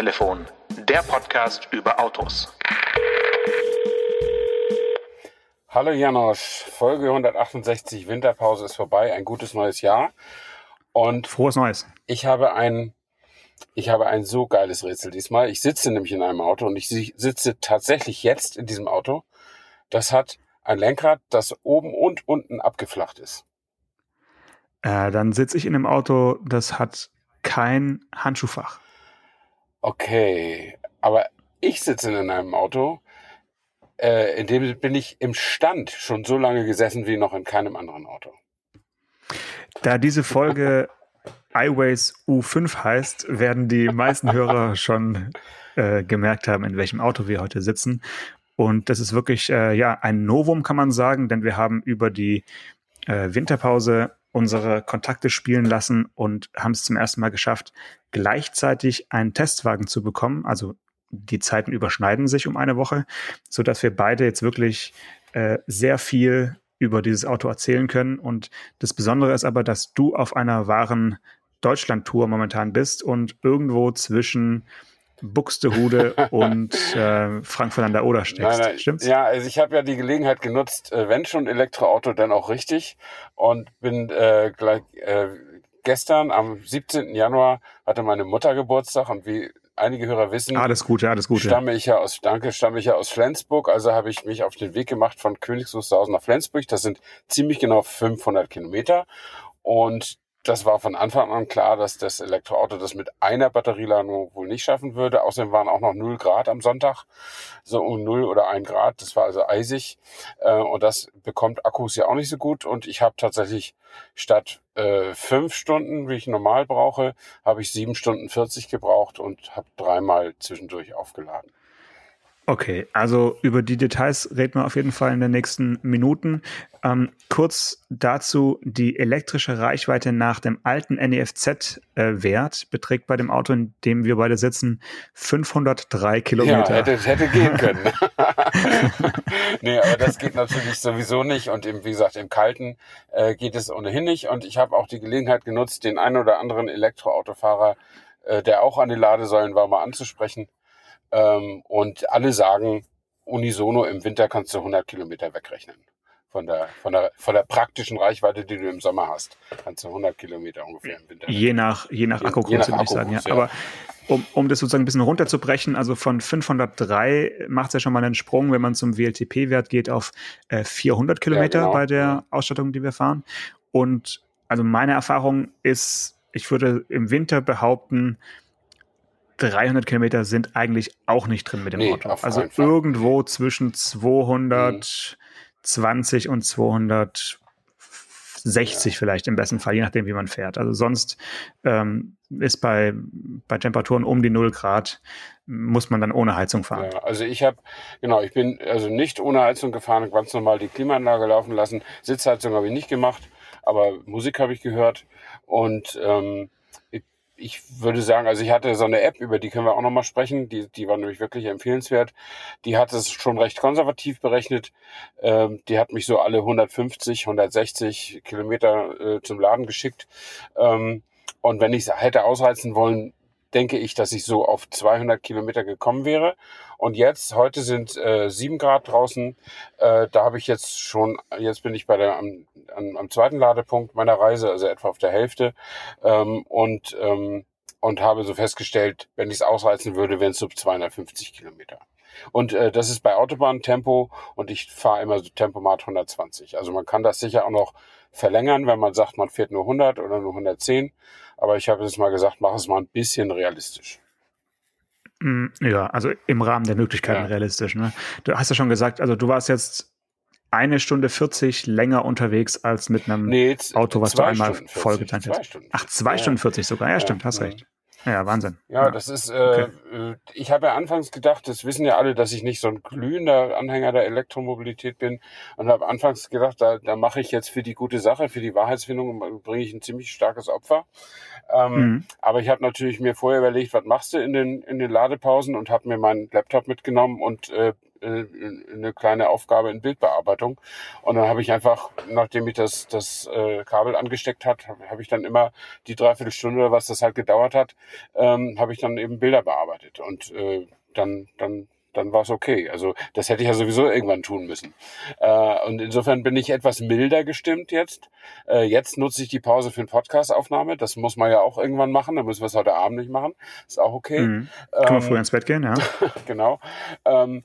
Autotelefon, der Podcast über Autos. Hallo Janosch, Folge 168 Winterpause ist vorbei, ein gutes neues Jahr. Und frohes Neues. Ich habe ein ich habe ein so geiles Rätsel diesmal. Ich sitze nämlich in einem Auto und ich sitze tatsächlich jetzt in diesem Auto. Das hat ein Lenkrad, das oben und unten abgeflacht ist. Äh, dann sitze ich in einem Auto, das hat kein Handschuhfach. Okay, aber ich sitze in einem Auto, äh, in dem bin ich im Stand schon so lange gesessen wie noch in keinem anderen Auto. Da diese Folge iWays U5 heißt, werden die meisten Hörer schon äh, gemerkt haben, in welchem Auto wir heute sitzen. Und das ist wirklich äh, ja ein Novum, kann man sagen, denn wir haben über die äh, Winterpause unsere Kontakte spielen lassen und haben es zum ersten Mal geschafft, gleichzeitig einen Testwagen zu bekommen. Also die Zeiten überschneiden sich um eine Woche, so dass wir beide jetzt wirklich äh, sehr viel über dieses Auto erzählen können. Und das Besondere ist aber, dass du auf einer wahren Deutschland-Tour momentan bist und irgendwo zwischen Buxtehude und äh, Frankfurt an der Oder steckst. Nein, nein, Stimmt's? Ja, also ich habe ja die Gelegenheit genutzt, äh, wenn schon Elektroauto, dann auch richtig und bin äh, gleich äh, gestern am 17. Januar hatte meine Mutter Geburtstag und wie einige Hörer wissen, alles Gute, alles Gute. Stamme ich ja aus, danke, stamme ich ja aus Flensburg, also habe ich mich auf den Weg gemacht von Königs Wusterhausen nach Flensburg. Das sind ziemlich genau 500 Kilometer und das war von Anfang an klar, dass das Elektroauto das mit einer Batterieladung wohl nicht schaffen würde. Außerdem waren auch noch 0 Grad am Sonntag, so um 0 oder 1 Grad. Das war also eisig äh, und das bekommt Akkus ja auch nicht so gut. Und ich habe tatsächlich statt äh, fünf Stunden, wie ich normal brauche, habe ich sieben Stunden 40 gebraucht und habe dreimal zwischendurch aufgeladen. Okay, also über die Details reden wir auf jeden Fall in den nächsten Minuten. Ähm, kurz dazu, die elektrische Reichweite nach dem alten NEFZ-Wert äh, beträgt bei dem Auto, in dem wir beide sitzen, 503 Kilometer. Ja, hätte, hätte gehen können. nee, aber das geht natürlich sowieso nicht. Und im, wie gesagt, im Kalten äh, geht es ohnehin nicht. Und ich habe auch die Gelegenheit genutzt, den einen oder anderen Elektroautofahrer, äh, der auch an den Ladesäulen war, mal anzusprechen ähm, und alle sagen, unisono im Winter kannst du 100 Kilometer wegrechnen. Von der, von, der, von der praktischen Reichweite, die du im Sommer hast, kannst du 100 Kilometer ungefähr im Winter. Je nach, je nach Akkugröße, würde ich sagen. Ja. ja. Aber um, um das sozusagen ein bisschen runterzubrechen, also von 503 macht es ja schon mal einen Sprung, wenn man zum WLTP-Wert geht, auf äh, 400 Kilometer ja, genau. bei der Ausstattung, die wir fahren. Und also meine Erfahrung ist, ich würde im Winter behaupten, 300 Kilometer sind eigentlich auch nicht drin mit dem nee, Auto. Also irgendwo zwischen 220 mhm. und 260 vielleicht im besten Fall, je nachdem, wie man fährt. Also sonst ähm, ist bei, bei Temperaturen um die 0 Grad, muss man dann ohne Heizung fahren. Ja, also ich habe, genau, ich bin also nicht ohne Heizung gefahren, ganz normal die Klimaanlage laufen lassen. Sitzheizung habe ich nicht gemacht, aber Musik habe ich gehört und ähm, ich würde sagen, also ich hatte so eine App, über die können wir auch nochmal sprechen, die, die war nämlich wirklich empfehlenswert. Die hat es schon recht konservativ berechnet. Ähm, die hat mich so alle 150, 160 Kilometer äh, zum Laden geschickt. Ähm, und wenn ich es hätte ausreizen wollen, denke ich, dass ich so auf 200 Kilometer gekommen wäre. Und jetzt, heute sind äh, 7 Grad draußen. Äh, da habe ich jetzt schon, jetzt bin ich bei der, am, am, am zweiten Ladepunkt meiner Reise, also etwa auf der Hälfte. Ähm, und, ähm, und habe so festgestellt, wenn ich es ausreizen würde, wären es so 250 Kilometer. Und äh, das ist bei Autobahntempo und ich fahre immer so Tempomat 120. Also man kann das sicher auch noch verlängern, wenn man sagt, man fährt nur 100 oder nur 110. Aber ich habe jetzt mal gesagt, mach es mal ein bisschen realistisch. Mm, ja, also im Rahmen der Möglichkeiten ja. realistisch. Ne? Du hast ja schon gesagt, also du warst jetzt eine Stunde 40 länger unterwegs als mit einem nee, Auto, was du einmal vollgetankt hast. Ach, zwei ja. Stunden 40 sogar. Ja, stimmt, hast recht. Ja, Wahnsinn. Ja, ja. das ist, äh, okay. Äh, ich habe ja anfangs gedacht, das wissen ja alle, dass ich nicht so ein glühender Anhänger der Elektromobilität bin und habe anfangs gedacht, da, da mache ich jetzt für die gute Sache, für die Wahrheitsfindung bringe ich ein ziemlich starkes Opfer. Ähm, mhm. Aber ich habe natürlich mir vorher überlegt, was machst du in den, in den Ladepausen und habe mir meinen Laptop mitgenommen und äh, äh, eine kleine Aufgabe in Bildbearbeitung. Und dann habe ich einfach, nachdem ich das, das äh, Kabel angesteckt hat, habe hab ich dann immer die Dreiviertelstunde oder was das halt gedauert hat, ähm, habe ich dann eben Bilder bearbeitet. Und äh, dann, dann dann war es okay. Also das hätte ich ja sowieso irgendwann tun müssen. Äh, und insofern bin ich etwas milder gestimmt jetzt. Äh, jetzt nutze ich die Pause für eine Podcast-Aufnahme. Das muss man ja auch irgendwann machen. Da müssen wir es heute Abend nicht machen. Ist auch okay. Mhm. Können ähm, wir früher ins Bett gehen, ja. genau. Ähm,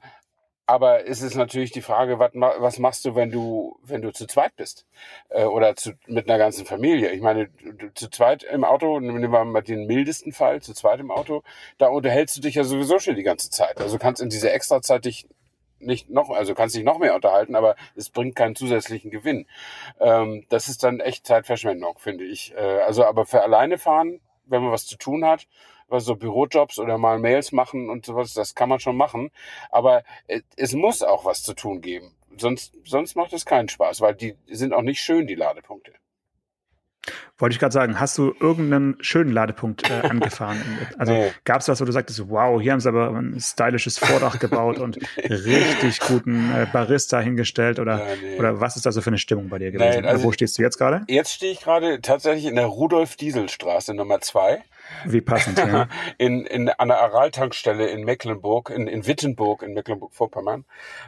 aber es ist natürlich die Frage, was, machst du, wenn du, wenn du zu zweit bist? Äh, oder zu, mit einer ganzen Familie. Ich meine, zu zweit im Auto, nehmen wir mal den mildesten Fall, zu zweit im Auto, da unterhältst du dich ja sowieso schon die ganze Zeit. Also kannst in dieser Extrazeit dich nicht noch, also kannst dich noch mehr unterhalten, aber es bringt keinen zusätzlichen Gewinn. Ähm, das ist dann echt Zeitverschwendung, finde ich. Äh, also aber für alleine fahren, wenn man was zu tun hat, was so Bürojobs oder mal Mails machen und sowas, das kann man schon machen. Aber es muss auch was zu tun geben. Sonst, sonst macht es keinen Spaß, weil die sind auch nicht schön, die Ladepunkte. Wollte ich gerade sagen, hast du irgendeinen schönen Ladepunkt äh, angefahren? Also nee. gab es was, wo du sagtest, wow, hier haben sie aber ein stylisches Vordach gebaut und richtig guten äh, Barista hingestellt oder, ja, nee. oder was ist da so für eine Stimmung bei dir gewesen? Nein, also wo stehst du jetzt gerade? Jetzt stehe ich gerade tatsächlich in der Rudolf-Diesel-Straße Nummer zwei. Wie passend, ja. In, in einer Araltankstelle in Mecklenburg, in, in Wittenburg, in Mecklenburg-Vorpommern.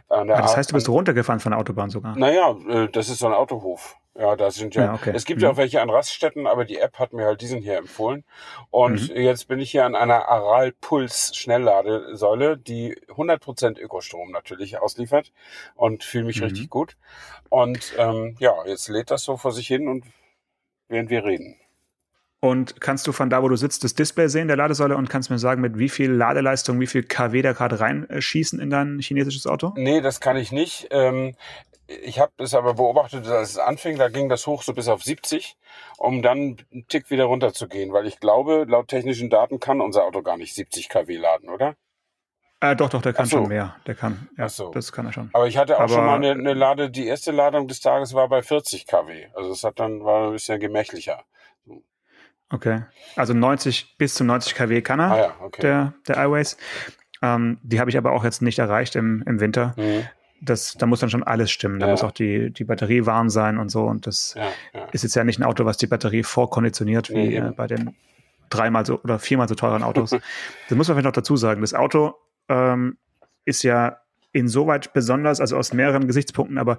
Ah, das heißt, du bist runtergefahren von der Autobahn sogar? Naja, äh, das ist so ein Autohof. Ja, da sind ja, ja okay. es gibt mhm. ja auch welche an Raststätten, aber die App hat mir halt diesen hier empfohlen. Und mhm. jetzt bin ich hier an einer Aral Puls Schnellladesäule, die 100% Ökostrom natürlich ausliefert und fühle mich mhm. richtig gut. Und ähm, ja, jetzt lädt das so vor sich hin und während wir reden. Und kannst du von da, wo du sitzt, das Display sehen der Ladesäule und kannst mir sagen, mit wie viel Ladeleistung, wie viel kW da gerade reinschießen in dein chinesisches Auto? Nee, das kann ich nicht. Ähm, ich habe es aber beobachtet, als es anfing, da ging das hoch so bis auf 70, um dann einen Tick wieder runter zu gehen, weil ich glaube, laut technischen Daten kann unser Auto gar nicht 70 kW laden, oder? Äh, doch, doch, der kann so. schon mehr. Der kann, ja, so. das kann er schon. Aber ich hatte auch aber, schon mal eine, eine, Lade, die erste Ladung des Tages war bei 40 kW. Also es hat dann, war ein bisschen gemächlicher. Okay. Also 90 bis zu 90 kW kann er, ah, ja, okay. der, der iWays. Ähm, die habe ich aber auch jetzt nicht erreicht im, im Winter. Mhm. Das, da muss dann schon alles stimmen. Da ja. muss auch die, die Batterie warm sein und so. Und das ja, ist jetzt ja nicht ein Auto, was die Batterie vorkonditioniert, wie äh, bei den dreimal so oder viermal so teuren Autos. das muss man vielleicht noch dazu sagen. Das Auto ähm, ist ja insoweit besonders, also aus mehreren Gesichtspunkten, aber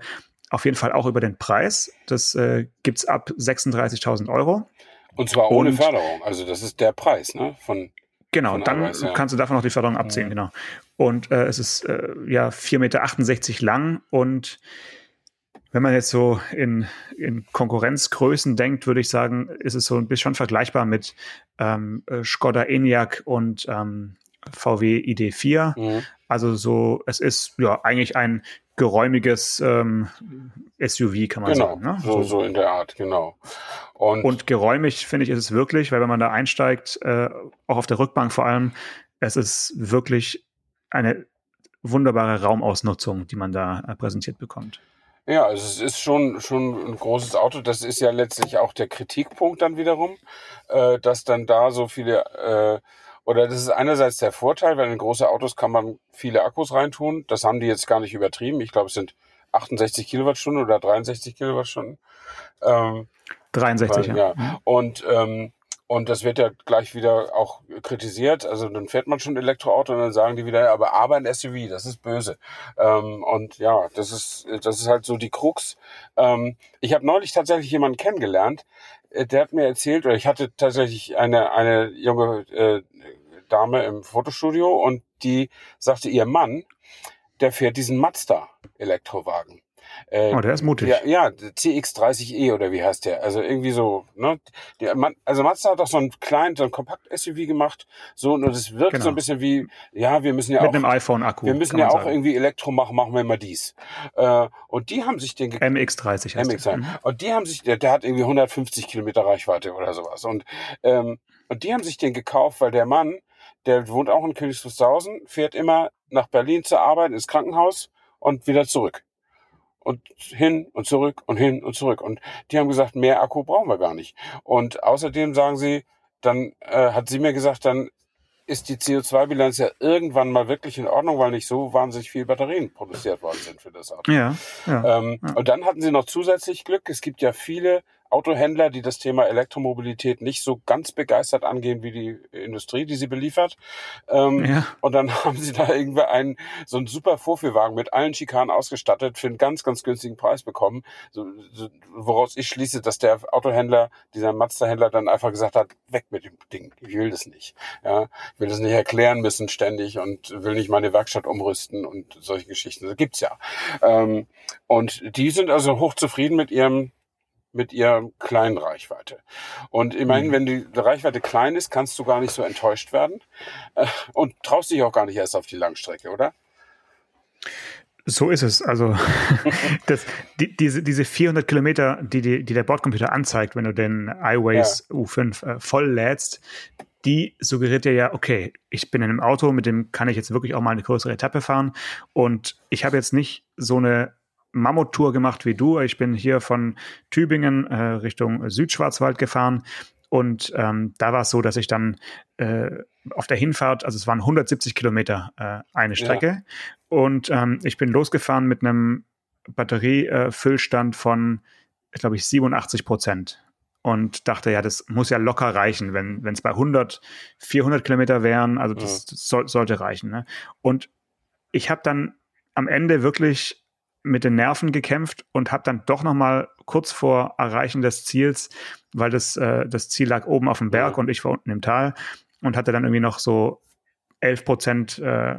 auf jeden Fall auch über den Preis. Das äh, gibt es ab 36.000 Euro. Und zwar ohne und, Förderung. Also das ist der Preis, ne? Von, genau, von dann Eiweiß, ja. kannst du davon noch die Förderung abziehen, mhm. genau. Und äh, es ist äh, ja 4,68 Meter lang und wenn man jetzt so in, in Konkurrenzgrößen denkt, würde ich sagen, ist es so ein bisschen vergleichbar mit ähm, äh, Skoda Enyaq und ähm, VW ID4. Mhm. Also so, es ist ja eigentlich ein geräumiges ähm, SUV, kann man genau, sagen. Ne? So, so in der Art, genau. Und, und geräumig, finde ich, ist es wirklich, weil wenn man da einsteigt, äh, auch auf der Rückbank vor allem, es ist wirklich eine wunderbare Raumausnutzung, die man da äh, präsentiert bekommt. Ja, also es ist schon, schon ein großes Auto. Das ist ja letztlich auch der Kritikpunkt dann wiederum, äh, dass dann da so viele äh, oder das ist einerseits der Vorteil, weil in große Autos kann man viele Akkus reintun. Das haben die jetzt gar nicht übertrieben. Ich glaube, es sind 68 Kilowattstunden oder 63 Kilowattstunden. Ähm, 63, weil, ja. ja. Und, ähm, und das wird ja gleich wieder auch kritisiert. Also dann fährt man schon Elektroauto und dann sagen die wieder, aber aber ein SUV, das ist böse. Ähm, und ja, das ist das ist halt so die Krux. Ähm, ich habe neulich tatsächlich jemanden kennengelernt, der hat mir erzählt, oder ich hatte tatsächlich eine eine junge äh, Dame im Fotostudio und die sagte, ihr Mann, der fährt diesen Mazda Elektrowagen. Äh, oh, der ist mutig. Ja, ja, CX30E oder wie heißt der? Also irgendwie so, ne? Der, also Mazda hat doch so einen kleinen, so ein Kompakt-SUV gemacht, so, und es wirkt genau. so ein bisschen wie, ja, wir müssen ja Mit auch. Mit einem iPhone-Akku. Wir müssen ja auch sagen. irgendwie Elektro machen, machen wir mal dies. Äh, und die haben sich den. MX30 heißt MX, mhm. Und die haben sich, der, der hat irgendwie 150 Kilometer Reichweite oder sowas. Und, ähm, und die haben sich den gekauft, weil der Mann, der wohnt auch in Königs fährt immer nach Berlin zur Arbeit, ins Krankenhaus und wieder zurück. Und hin und zurück und hin und zurück. Und die haben gesagt, mehr Akku brauchen wir gar nicht. Und außerdem sagen sie, dann äh, hat sie mir gesagt, dann ist die CO2-Bilanz ja irgendwann mal wirklich in Ordnung, weil nicht so wahnsinnig viel Batterien produziert worden sind für das Auto. Ja, ja, ähm, ja. Und dann hatten sie noch zusätzlich Glück. Es gibt ja viele Autohändler, die das Thema Elektromobilität nicht so ganz begeistert angehen wie die Industrie, die sie beliefert. Ähm, ja. Und dann haben sie da irgendwie einen, so einen super Vorführwagen mit allen Schikanen ausgestattet für einen ganz, ganz günstigen Preis bekommen. So, so, woraus ich schließe, dass der Autohändler, dieser Mazda-Händler dann einfach gesagt hat, weg mit dem Ding. Ich will das nicht. Ja, ich will das nicht erklären müssen ständig und will nicht meine Werkstatt umrüsten und solche Geschichten. Das gibt's ja. Ähm, und die sind also hochzufrieden mit ihrem mit ihrer kleinen Reichweite. Und immerhin, mhm. wenn die Reichweite klein ist, kannst du gar nicht so enttäuscht werden äh, und traust dich auch gar nicht erst auf die Langstrecke, oder? So ist es. Also das, die, diese, diese 400 Kilometer, die, die, die der Bordcomputer anzeigt, wenn du den iWays ja. U5 äh, voll lädst, die suggeriert dir ja, okay, ich bin in einem Auto, mit dem kann ich jetzt wirklich auch mal eine größere Etappe fahren und ich habe jetzt nicht so eine Mammuttour gemacht wie du. Ich bin hier von Tübingen äh, Richtung Südschwarzwald gefahren und ähm, da war es so, dass ich dann äh, auf der Hinfahrt, also es waren 170 Kilometer äh, eine Strecke ja. und ähm, ich bin losgefahren mit einem Batteriefüllstand von, glaube ich, 87 Prozent und dachte, ja, das muss ja locker reichen, wenn es bei 100, 400 Kilometer wären, also das, das soll, sollte reichen. Ne? Und ich habe dann am Ende wirklich mit den Nerven gekämpft und habe dann doch noch mal kurz vor Erreichen des Ziels, weil das, äh, das Ziel lag oben auf dem Berg ja. und ich war unten im Tal und hatte dann irgendwie noch so 11 Prozent äh,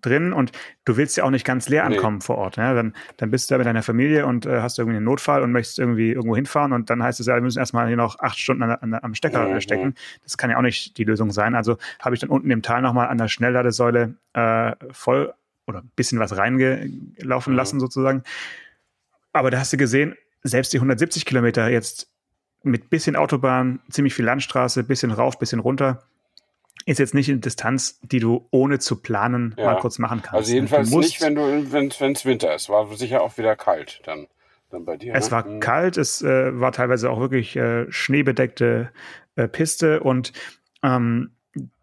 drin und du willst ja auch nicht ganz leer ankommen nee. vor Ort. Ne? Dann, dann bist du da mit deiner Familie und äh, hast irgendwie einen Notfall und möchtest irgendwie irgendwo hinfahren und dann heißt es ja, wir müssen erstmal hier noch acht Stunden an, an, am Stecker mhm. stecken. Das kann ja auch nicht die Lösung sein. Also habe ich dann unten im Tal nochmal an der Schnellladesäule äh, voll oder ein bisschen was reingelaufen mhm. lassen sozusagen. Aber da hast du gesehen, selbst die 170 Kilometer jetzt mit bisschen Autobahn, ziemlich viel Landstraße, bisschen rauf, bisschen runter, ist jetzt nicht eine Distanz, die du ohne zu planen ja. mal kurz machen kannst. Also jedenfalls nicht, wenn du wenn es Winter ist. War sicher auch wieder kalt dann, dann bei dir. Es ne? war mhm. kalt, es äh, war teilweise auch wirklich äh, schneebedeckte äh, Piste und ähm,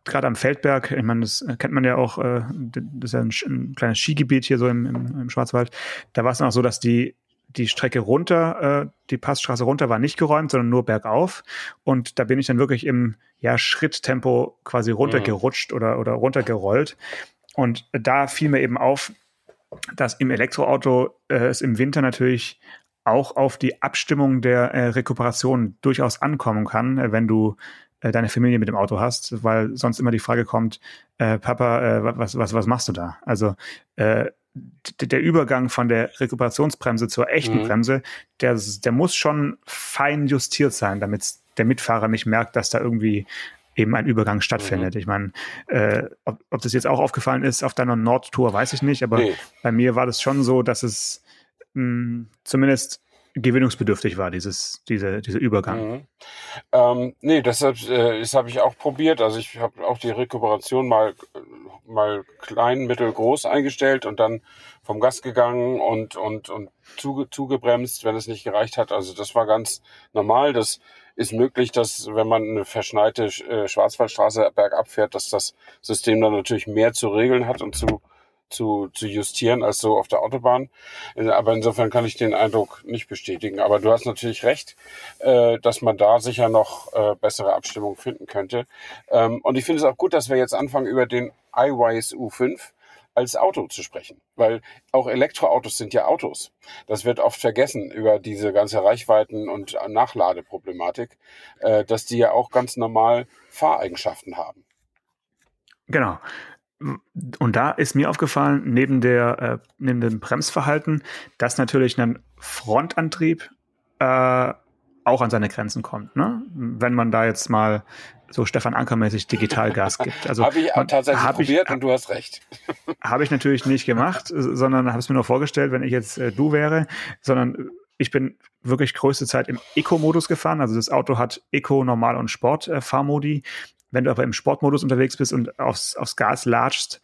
gerade am Feldberg, ich meine, das kennt man ja auch, äh, das ist ja ein, ein kleines Skigebiet hier so im, im, im Schwarzwald. Da war es dann auch so, dass die die Strecke runter, äh, die Passstraße runter war nicht geräumt, sondern nur bergauf. Und da bin ich dann wirklich im ja, Schritttempo quasi runtergerutscht mhm. oder, oder runtergerollt. Und da fiel mir eben auf, dass im Elektroauto äh, es im Winter natürlich auch auf die Abstimmung der äh, Rekuperation durchaus ankommen kann, äh, wenn du äh, deine Familie mit dem Auto hast, weil sonst immer die Frage kommt, äh, Papa, äh, was, was, was machst du da? Also äh, der Übergang von der Rekuperationsbremse zur echten mhm. Bremse, der, der muss schon fein justiert sein, damit der Mitfahrer nicht merkt, dass da irgendwie eben ein Übergang stattfindet. Mhm. Ich meine, äh, ob, ob das jetzt auch aufgefallen ist auf deiner Nordtour, weiß ich nicht, aber nee. bei mir war das schon so, dass es mh, hm, zumindest gewinnungsbedürftig war, dieses, diese, dieser Übergang. Mhm. Ähm, nee, deshalb, äh, das habe ich auch probiert. Also ich habe auch die Rekuperation mal, mal klein, mittel, groß eingestellt und dann vom Gas gegangen und, und, und zuge, zugebremst, wenn es nicht gereicht hat. Also das war ganz normal. Das ist möglich, dass wenn man eine verschneite äh, Schwarzwaldstraße bergab fährt, dass das System dann natürlich mehr zu regeln hat und zu zu, zu justieren als so auf der Autobahn. Äh, aber insofern kann ich den Eindruck nicht bestätigen. Aber du hast natürlich recht, äh, dass man da sicher noch äh, bessere Abstimmung finden könnte. Ähm, und ich finde es auch gut, dass wir jetzt anfangen, über den iWise U5 als Auto zu sprechen, weil auch Elektroautos sind ja Autos. Das wird oft vergessen über diese ganze Reichweiten- und Nachladeproblematik, äh, dass die ja auch ganz normal Fahreigenschaften haben. Genau. Und da ist mir aufgefallen, neben, der, äh, neben dem Bremsverhalten, dass natürlich ein Frontantrieb äh, auch an seine Grenzen kommt. Ne? Wenn man da jetzt mal so Stefan Anker-mäßig Digitalgas gibt. Also habe ich tatsächlich hab probiert ich, und du hast recht. Habe ich natürlich nicht gemacht, sondern habe es mir nur vorgestellt, wenn ich jetzt äh, du wäre, sondern ich bin wirklich größte Zeit im Eco-Modus gefahren. Also das Auto hat Eco, Normal und Sport-Fahrmodi. Äh, wenn du aber im Sportmodus unterwegs bist und aufs, aufs Gas latschst,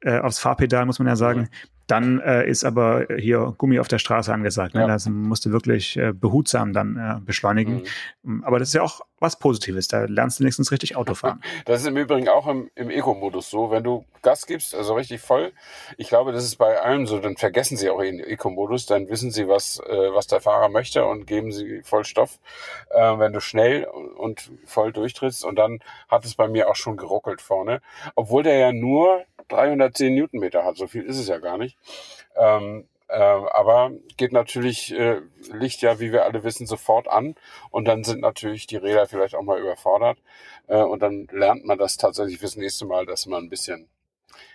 äh, aufs Fahrpedal, muss man ja sagen. Dann äh, ist aber hier Gummi auf der Straße angesagt. Ne? Ja. Da musst du wirklich äh, behutsam dann äh, beschleunigen. Mhm. Aber das ist ja auch was Positives. Da lernst du nächstens richtig Auto fahren. Das ist im Übrigen auch im, im Eco-Modus so. Wenn du Gas gibst, also richtig voll, ich glaube, das ist bei allem so, dann vergessen sie auch den Eco-Modus, dann wissen sie, was, äh, was der Fahrer möchte und geben sie voll Stoff. Äh, wenn du schnell und voll durchtrittst und dann hat es bei mir auch schon geruckelt vorne. Obwohl der ja nur 310 Newtonmeter hat, so viel ist es ja gar nicht. Ähm, äh, aber geht natürlich äh, Licht ja, wie wir alle wissen, sofort an und dann sind natürlich die Räder vielleicht auch mal überfordert äh, und dann lernt man das tatsächlich fürs nächste Mal, dass man ein bisschen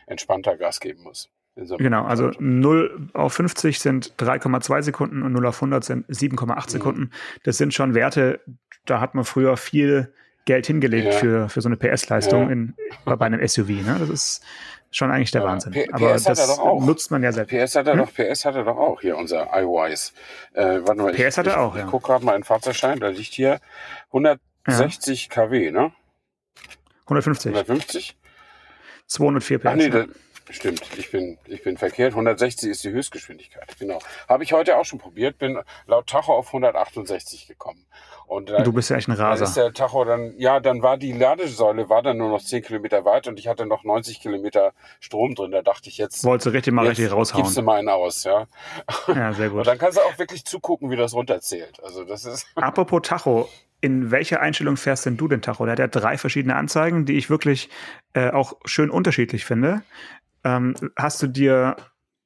entspannter Gas geben muss. So genau, also 0 auf 50 sind 3,2 Sekunden und 0 auf 100 sind 7,8 mhm. Sekunden. Das sind schon Werte, da hat man früher viel Geld hingelegt ja. für, für so eine PS-Leistung ja. bei einem SUV. Ne? Das ist schon eigentlich der ja, Wahnsinn. P Aber PS das nutzt man ja selbst. PS hat er hm? doch, PS hat er doch auch hier, unser iWise. Äh, warte mal, PS ich, hat er auch, ich, ja. Ich gucke gerade mal in Fahrzeugschein, da liegt hier 160 kW, ne? 150. 150? 204 PS. Ach nee, da, Stimmt, ich bin, ich bin verkehrt. 160 ist die Höchstgeschwindigkeit. Genau. Habe ich heute auch schon probiert, bin laut Tacho auf 168 gekommen. Und dann, du bist ja echt ein Raser. Dann ist der Tacho dann, ja, dann war die Ladesäule war dann nur noch 10 Kilometer weit und ich hatte noch 90 Kilometer Strom drin. Da dachte ich jetzt. Wolltest du richtig mal richtig raushauen. Gibst du mal einen aus, ja. Ja, sehr gut. Und dann kannst du auch wirklich zugucken, wie das runterzählt. Also das ist. Apropos Tacho, in welcher Einstellung fährst denn du den Tacho? Der hat ja drei verschiedene Anzeigen, die ich wirklich äh, auch schön unterschiedlich finde. Ähm, hast du dir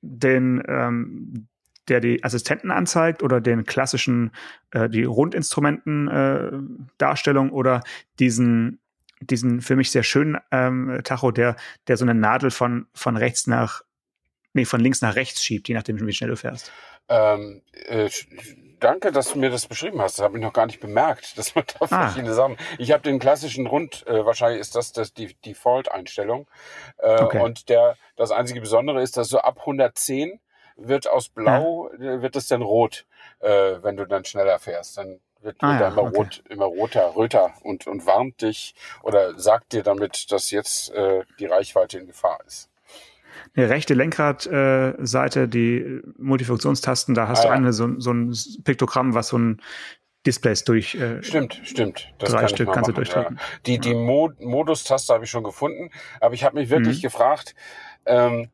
den, ähm, der die Assistenten anzeigt oder den klassischen, äh, die Rundinstrumenten-Darstellung äh, oder diesen, diesen für mich sehr schönen ähm, Tacho, der, der so eine Nadel von, von rechts nach, nee, von links nach rechts schiebt, je nachdem, wie schnell du fährst? Ähm, äh, danke, dass du mir das beschrieben hast. Das habe ich noch gar nicht bemerkt, dass man da ah. verschiedene Sachen. Ich habe den klassischen Rund, äh, wahrscheinlich ist das, das die Default-Einstellung. Äh, okay. Und der, das einzige Besondere ist, dass so ab 110 wird aus Blau, ja. Äh, wird es dann rot, äh, wenn du dann schneller fährst. Dann wird, ah, wird ja, immer okay. rot, immer roter, röter und, und warnt dich oder sagt dir damit, dass jetzt äh, die Reichweite in Gefahr ist eine rechte Lenkradseite, äh, die Multifunktionstasten, da hast ah, du eine, so, so ein Piktogramm, was so ein Displays durch. Äh, stimmt, stimmt. Das drei kann Stück kannst du durchdrücken. Ja. Die, die Mod Modustaste habe ich schon gefunden, aber ich habe mich wirklich mhm. gefragt, ähm,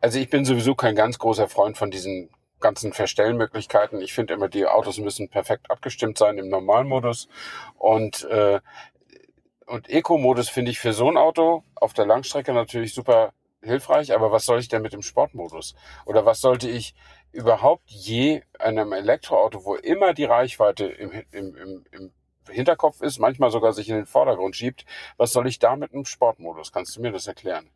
also ich bin sowieso kein ganz großer Freund von diesen ganzen Verstellmöglichkeiten. Ich finde immer, die Autos müssen perfekt abgestimmt sein im Normalmodus. Und, äh, und Eco-Modus finde ich für so ein Auto auf der Langstrecke natürlich super hilfreich, aber was soll ich denn mit dem Sportmodus? Oder was sollte ich überhaupt je einem Elektroauto, wo immer die Reichweite im, im, im, im Hinterkopf ist, manchmal sogar sich in den Vordergrund schiebt, was soll ich da mit einem Sportmodus? Kannst du mir das erklären?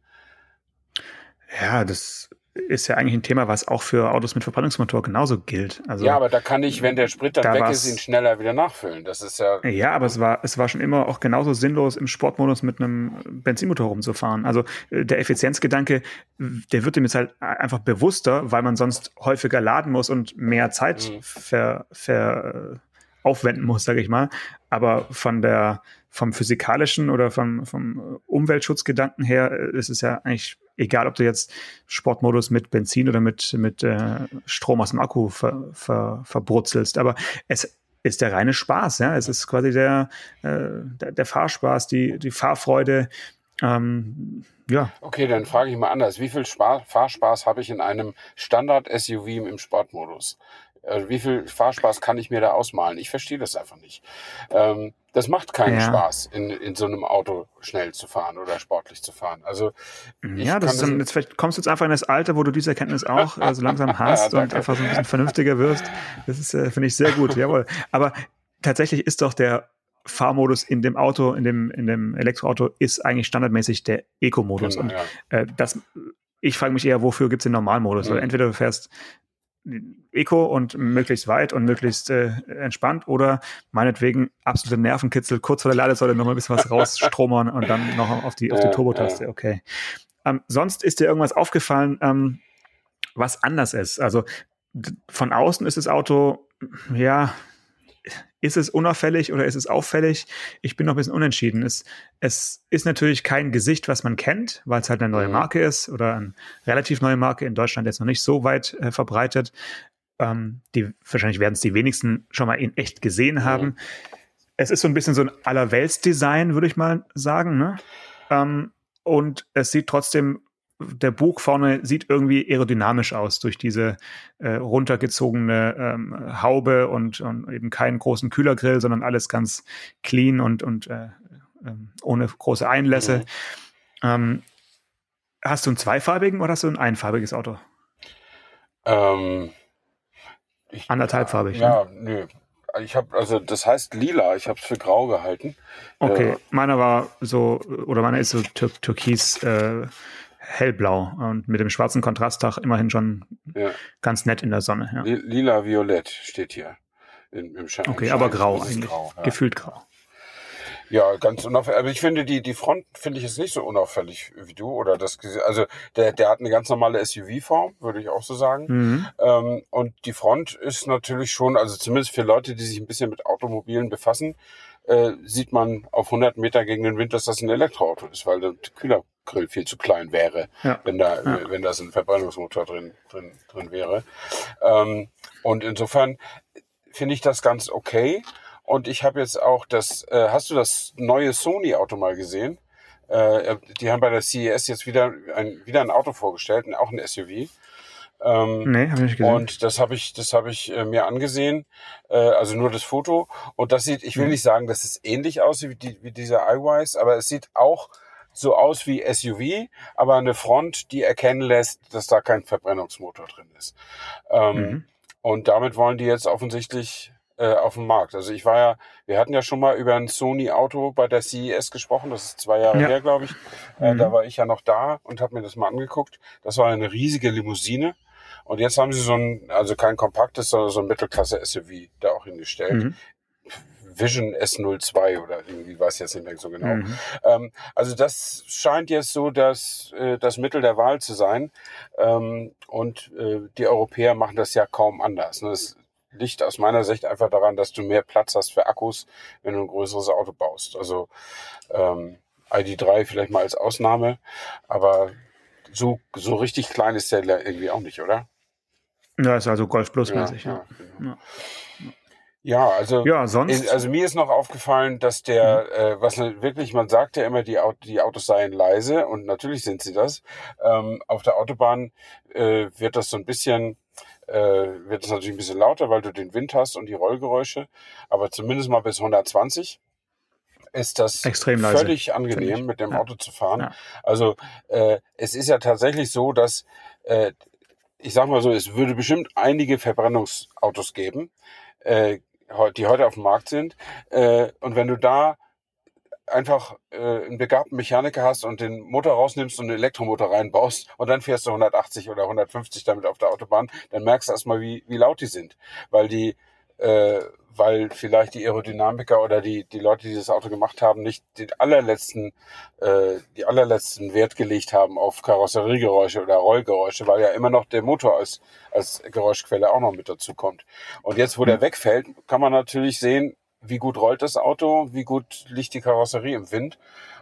Ja, das ist ja eigentlich ein Thema, was auch für Autos mit Verbrennungsmotor genauso gilt. Also, ja, aber da kann ich, wenn der Sprit dann da weg ist, ihn schneller wieder nachfüllen. Das ist ja. Ja, aber es war, es war schon immer auch genauso sinnlos, im Sportmodus mit einem Benzinmotor rumzufahren. Also äh, der Effizienzgedanke, der wird dem jetzt halt einfach bewusster, weil man sonst häufiger laden muss und mehr Zeit mhm. ver, ver, aufwenden muss, sage ich mal. Aber von der vom physikalischen oder vom, vom Umweltschutzgedanken her äh, ist es ja eigentlich egal, ob du jetzt Sportmodus mit Benzin oder mit, mit äh, Strom aus dem Akku ver, ver, verbrutzelst. Aber es ist der reine Spaß, ja. Es ist quasi der, äh, der, der Fahrspaß, die, die Fahrfreude. Ähm, ja. Okay, dann frage ich mal anders. Wie viel Spaß, Fahrspaß habe ich in einem Standard-SUV im Sportmodus? Also wie viel Fahrspaß kann ich mir da ausmalen? Ich verstehe das einfach nicht. Ähm, das macht keinen ja. Spaß, in, in so einem Auto schnell zu fahren oder sportlich zu fahren. Also ja, das ist dann, jetzt vielleicht kommst du jetzt einfach in das Alter, wo du diese Erkenntnis auch äh, so langsam hast ja, und einfach so ein bisschen vernünftiger wirst. Das ist äh, finde ich sehr gut, jawohl. Aber tatsächlich ist doch der Fahrmodus in dem Auto, in dem in dem Elektroauto ist eigentlich standardmäßig der Eco-Modus genau, und ja. äh, das ich frage mich eher, wofür gibt es den Normalmodus? Mhm. Weil entweder du fährst Eco und möglichst weit und möglichst äh, entspannt oder meinetwegen absolute Nervenkitzel, kurz vor der Ladesäule noch mal ein bisschen was rausstromern und dann noch auf die, auf die Turbo-Taste. Okay. Ähm, sonst ist dir irgendwas aufgefallen, ähm, was anders ist? Also von außen ist das Auto, ja, ist es unauffällig oder ist es auffällig? Ich bin noch ein bisschen unentschieden. Es, es ist natürlich kein Gesicht, was man kennt, weil es halt eine neue mhm. Marke ist oder eine relativ neue Marke in Deutschland jetzt noch nicht so weit äh, verbreitet. Ähm, die, wahrscheinlich werden es die wenigsten schon mal in echt gesehen mhm. haben. Es ist so ein bisschen so ein Allerweltsdesign, würde ich mal sagen. Ne? Ähm, und es sieht trotzdem der Bug vorne sieht irgendwie aerodynamisch aus durch diese äh, runtergezogene ähm, Haube und, und, eben keinen großen Kühlergrill, sondern alles ganz clean und, und äh, äh, ohne große Einlässe. Mhm. Ähm, hast du einen zweifarbigen oder hast du ein einfarbiges Auto? Ähm, ich, Anderthalbfarbig. Ja, ne? nö. Ich habe, also das heißt lila, ich habe es für grau gehalten. Okay, äh, meiner war so, oder meiner ist so tür türkis äh, hellblau und mit dem schwarzen Kontrastdach immerhin schon ja. ganz nett in der Sonne. Ja. Lila-violett steht hier in, im Schein. Okay, aber grau eigentlich. Grau, ja. Gefühlt grau. Ja, ganz unauffällig. Aber ich finde, die, die Front finde ich jetzt nicht so unauffällig wie du. Oder das, also der, der hat eine ganz normale SUV-Form, würde ich auch so sagen. Mhm. Ähm, und die Front ist natürlich schon, also zumindest für Leute, die sich ein bisschen mit Automobilen befassen, äh, sieht man auf 100 Meter gegen den Wind, dass das ein Elektroauto ist, weil der Kühlergrill viel zu klein wäre, ja. wenn da, ja. wenn das ein Verbrennungsmotor drin, drin, drin wäre. Ähm, und insofern finde ich das ganz okay. Und ich habe jetzt auch das, äh, hast du das neue Sony-Auto mal gesehen? Äh, die haben bei der CES jetzt wieder ein, wieder ein Auto vorgestellt, auch ein SUV. Ähm, nee, habe ich nicht gesehen. Und das habe ich, das habe ich äh, mir angesehen, äh, also nur das Foto. Und das sieht, ich will mhm. nicht sagen, dass es ähnlich aussieht wie, die, wie dieser iWise, aber es sieht auch so aus wie SUV, aber eine Front, die erkennen lässt, dass da kein Verbrennungsmotor drin ist. Ähm, mhm. Und damit wollen die jetzt offensichtlich äh, auf dem Markt. Also ich war ja, wir hatten ja schon mal über ein Sony-Auto bei der CES gesprochen, das ist zwei Jahre ja. her, glaube ich. Äh, mhm. Da war ich ja noch da und habe mir das mal angeguckt. Das war eine riesige Limousine. Und jetzt haben sie so ein, also kein kompaktes, sondern so ein Mittelklasse-SUV da auch hingestellt. Mhm. Vision S02 oder irgendwie weiß ich jetzt nicht mehr so genau. Mhm. Ähm, also das scheint jetzt so das, äh, das Mittel der Wahl zu sein. Ähm, und äh, die Europäer machen das ja kaum anders. Ne? Das liegt aus meiner Sicht einfach daran, dass du mehr Platz hast für Akkus, wenn du ein größeres Auto baust. Also ähm, ID3 vielleicht mal als Ausnahme, aber so, so richtig klein ist der irgendwie auch nicht, oder? Ja, ist also Golf Plus mäßig. Ja, ja. Genau. ja. also, ja, sonst? also mir ist noch aufgefallen, dass der, mhm. äh, was wirklich, man sagt ja immer, die, die Autos seien leise und natürlich sind sie das. Ähm, auf der Autobahn äh, wird das so ein bisschen, äh, wird es natürlich ein bisschen lauter, weil du den Wind hast und die Rollgeräusche, aber zumindest mal bis 120 ist das Extrem völlig angenehm, mit dem ja. Auto zu fahren. Ja. Also äh, es ist ja tatsächlich so, dass äh, ich sag mal so, es würde bestimmt einige Verbrennungsautos geben, äh, die heute auf dem Markt sind. Äh, und wenn du da einfach äh, einen begabten Mechaniker hast und den Motor rausnimmst und einen Elektromotor reinbaust und dann fährst du 180 oder 150 damit auf der Autobahn, dann merkst du erstmal, wie, wie laut die sind. Weil die äh, weil vielleicht die Aerodynamiker oder die, die Leute, die das Auto gemacht haben, nicht den allerletzten, äh, die allerletzten Wert gelegt haben auf Karosseriegeräusche oder Rollgeräusche, weil ja immer noch der Motor als, als Geräuschquelle auch noch mit dazu kommt. Und jetzt, wo der mhm. wegfällt, kann man natürlich sehen, wie gut rollt das Auto, wie gut liegt die Karosserie im Wind.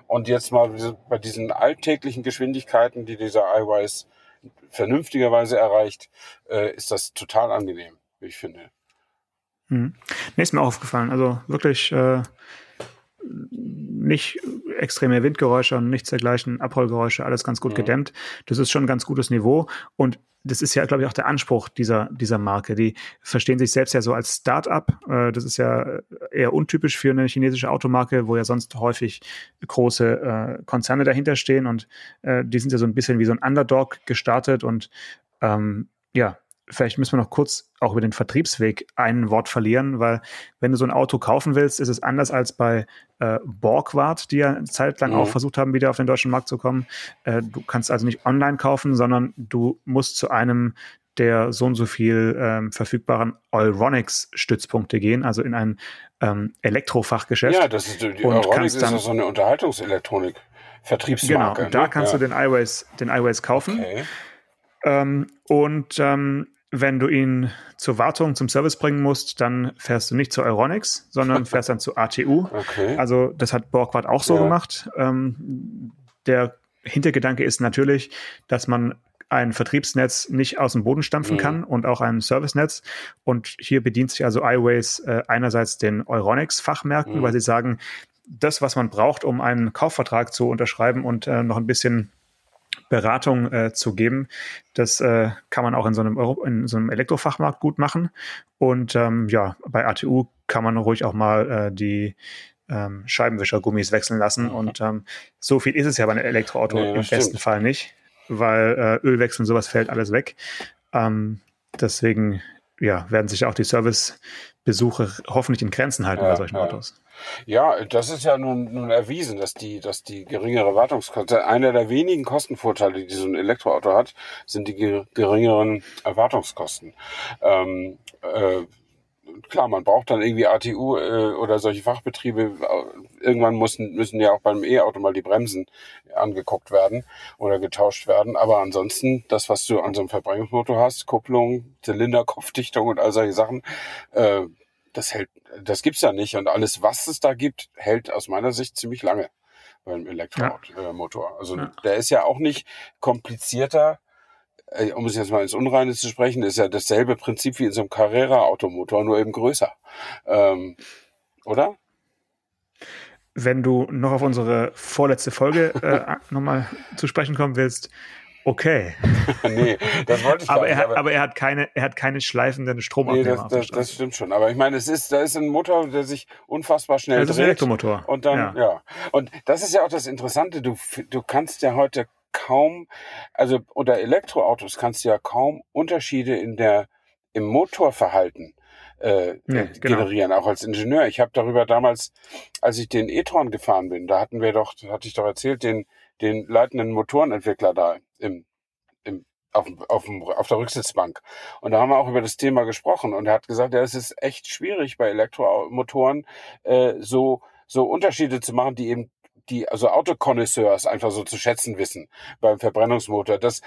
Und jetzt mal bei diesen alltäglichen Geschwindigkeiten, die dieser iWise vernünftigerweise erreicht, äh, ist das total angenehm, wie ich finde. Hm. Nee, ist mir auch aufgefallen. Also wirklich äh, nicht extreme Windgeräusche und nichts dergleichen, Abrollgeräusche, alles ganz gut ja. gedämmt. Das ist schon ein ganz gutes Niveau. Und das ist ja, glaube ich, auch der Anspruch dieser, dieser Marke. Die verstehen sich selbst ja so als Start-up. Äh, das ist ja eher untypisch für eine chinesische Automarke, wo ja sonst häufig große äh, Konzerne dahinter stehen. Und äh, die sind ja so ein bisschen wie so ein Underdog gestartet und ähm, ja, vielleicht müssen wir noch kurz auch über den Vertriebsweg ein Wort verlieren, weil wenn du so ein Auto kaufen willst, ist es anders als bei äh, Borgward, die ja eine Zeit lang mhm. auch versucht haben, wieder auf den deutschen Markt zu kommen. Äh, du kannst also nicht online kaufen, sondern du musst zu einem der so und so viel ähm, verfügbaren Euronics-Stützpunkte gehen, also in ein ähm, Elektrofachgeschäft. Ja, das ist die Euronics ist so eine Unterhaltungselektronik. Vertriebsmarke. Genau, und da ne? kannst ja. du den iWays, den iWays kaufen. Okay. Ähm, und ähm, wenn du ihn zur Wartung, zum Service bringen musst, dann fährst du nicht zu Euronics, sondern fährst dann zu ATU. Okay. Also das hat Borgward auch so Ja. gemacht. Ähm, der Hintergedanke ist natürlich, dass man ein Vertriebsnetz nicht aus dem Boden stampfen Mhm. kann und auch ein Servicenetz. Und hier bedient sich also iWays äh, einerseits den Euronics-Fachmärkten, Mhm. weil sie sagen, das, was man braucht, um einen Kaufvertrag zu unterschreiben und äh, noch ein bisschen Beratung äh, zu geben. Das äh, kann man auch in so einem, Euro in so einem Elektrofachmarkt gut machen. Und ähm, ja, bei ATU kann man ruhig auch mal äh, die ähm, Scheibenwischergummis wechseln lassen. Mhm. Und ähm, so viel ist es ja bei einem Elektroauto Nee, im das besten stimmt. Fall nicht, weil äh, Ölwechseln, sowas fällt alles weg. Ähm, deswegen ja, werden sich auch die Servicebesuche hoffentlich in Grenzen halten Ja, bei solchen ja. Autos. Ja, das ist ja nun, nun erwiesen, dass die, dass die geringere Wartungskosten, einer der wenigen Kostenvorteile, die so ein Elektroauto hat, sind die ge- geringeren Wartungskosten. Ähm, äh, klar, man braucht dann irgendwie ATU äh, oder solche Fachbetriebe. Irgendwann müssen, müssen ja auch beim E-Auto mal die Bremsen angeguckt werden oder getauscht werden. Aber ansonsten, das, was du an so einem Verbrennungsmotor hast, Kupplung, Zylinderkopfdichtung und all solche Sachen, äh, das hält, das gibt's ja nicht. Und alles, was es da gibt, hält aus meiner Sicht ziemlich lange beim Elektromotor. Also Ja. der ist ja auch nicht komplizierter, äh, um es jetzt mal ins Unreine zu sprechen, ist ja dasselbe Prinzip wie in so einem Carrera-Automotor, nur eben größer. Ähm, oder? Wenn du noch auf unsere vorletzte Folge äh, nochmal zu sprechen kommen willst, okay. nee, das wollte ich gar Aber nicht. er, hat, aber er hat keine, er hat keine schleifenden nee, Stromabnehmer das, der das, das Straße. stimmt schon. Aber ich meine, es ist, da ist ein Motor, der sich unfassbar schnell Das ist ein dreht. Elektromotor. Und dann, Ja. ja. Und das ist ja auch das Interessante. Du, du kannst ja heute kaum, also unter Elektroautos kannst du ja kaum Unterschiede in der, im Motorverhalten äh, Nee, äh, genau. generieren, auch als Ingenieur. Ich habe darüber damals, als ich den e-tron gefahren bin, da hatten wir doch, das hatte ich doch erzählt, den, den leitenden Motorenentwickler da im, im, auf, auf, auf der Rücksitzbank. Und da haben wir auch über das Thema gesprochen. Und er hat gesagt, ja, es ist echt schwierig bei Elektromotoren äh, so, so Unterschiede zu machen, die eben die, also Autokonnoisseurs einfach so zu schätzen wissen beim Verbrennungsmotor. Das,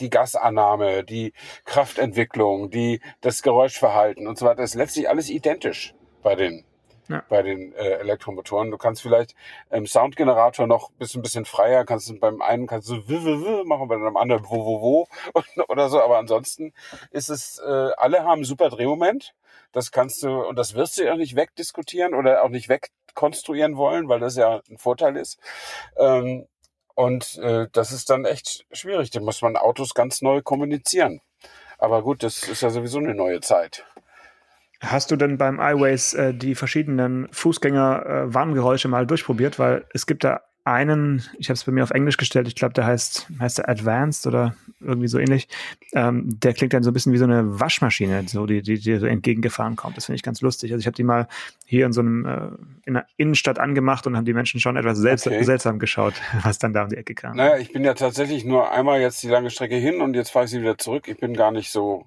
die Gasannahme, die Kraftentwicklung, die, das Geräuschverhalten und so weiter, ist letztlich alles identisch bei den, Ja. bei den äh, Elektromotoren. Du kannst vielleicht im Soundgenerator noch bist ein bisschen freier, kannst du beim einen kannst du w, w, w machen, bei dem anderen wo, wo, wo oder so, aber ansonsten ist es, äh, alle haben super Drehmoment. Das kannst du, und das wirst du ja auch nicht wegdiskutieren oder auch nicht wegkonstruieren wollen, weil das ja ein Vorteil ist. Ähm, und äh, das ist dann echt schwierig. Da muss man Autos ganz neu kommunizieren. Aber gut, das ist ja sowieso eine neue Zeit. Hast du denn beim iWays äh, die verschiedenen Fußgänger-Warngeräusche mal durchprobiert? Weil es gibt da einen, ich habe es bei mir auf Englisch gestellt, ich glaube, der heißt, heißt der Advanced oder irgendwie so ähnlich. Ähm, der klingt dann so ein bisschen wie so eine Waschmaschine, so die, die dir so entgegengefahren kommt. Das finde ich ganz lustig. Also ich habe die mal hier in so einem äh, in der Innenstadt angemacht und haben die Menschen schon etwas selbst, Okay. seltsam geschaut, was dann da um die Ecke kam. Naja, ich bin ja tatsächlich nur einmal jetzt die lange Strecke hin und jetzt fahre ich sie wieder zurück. Ich bin gar nicht so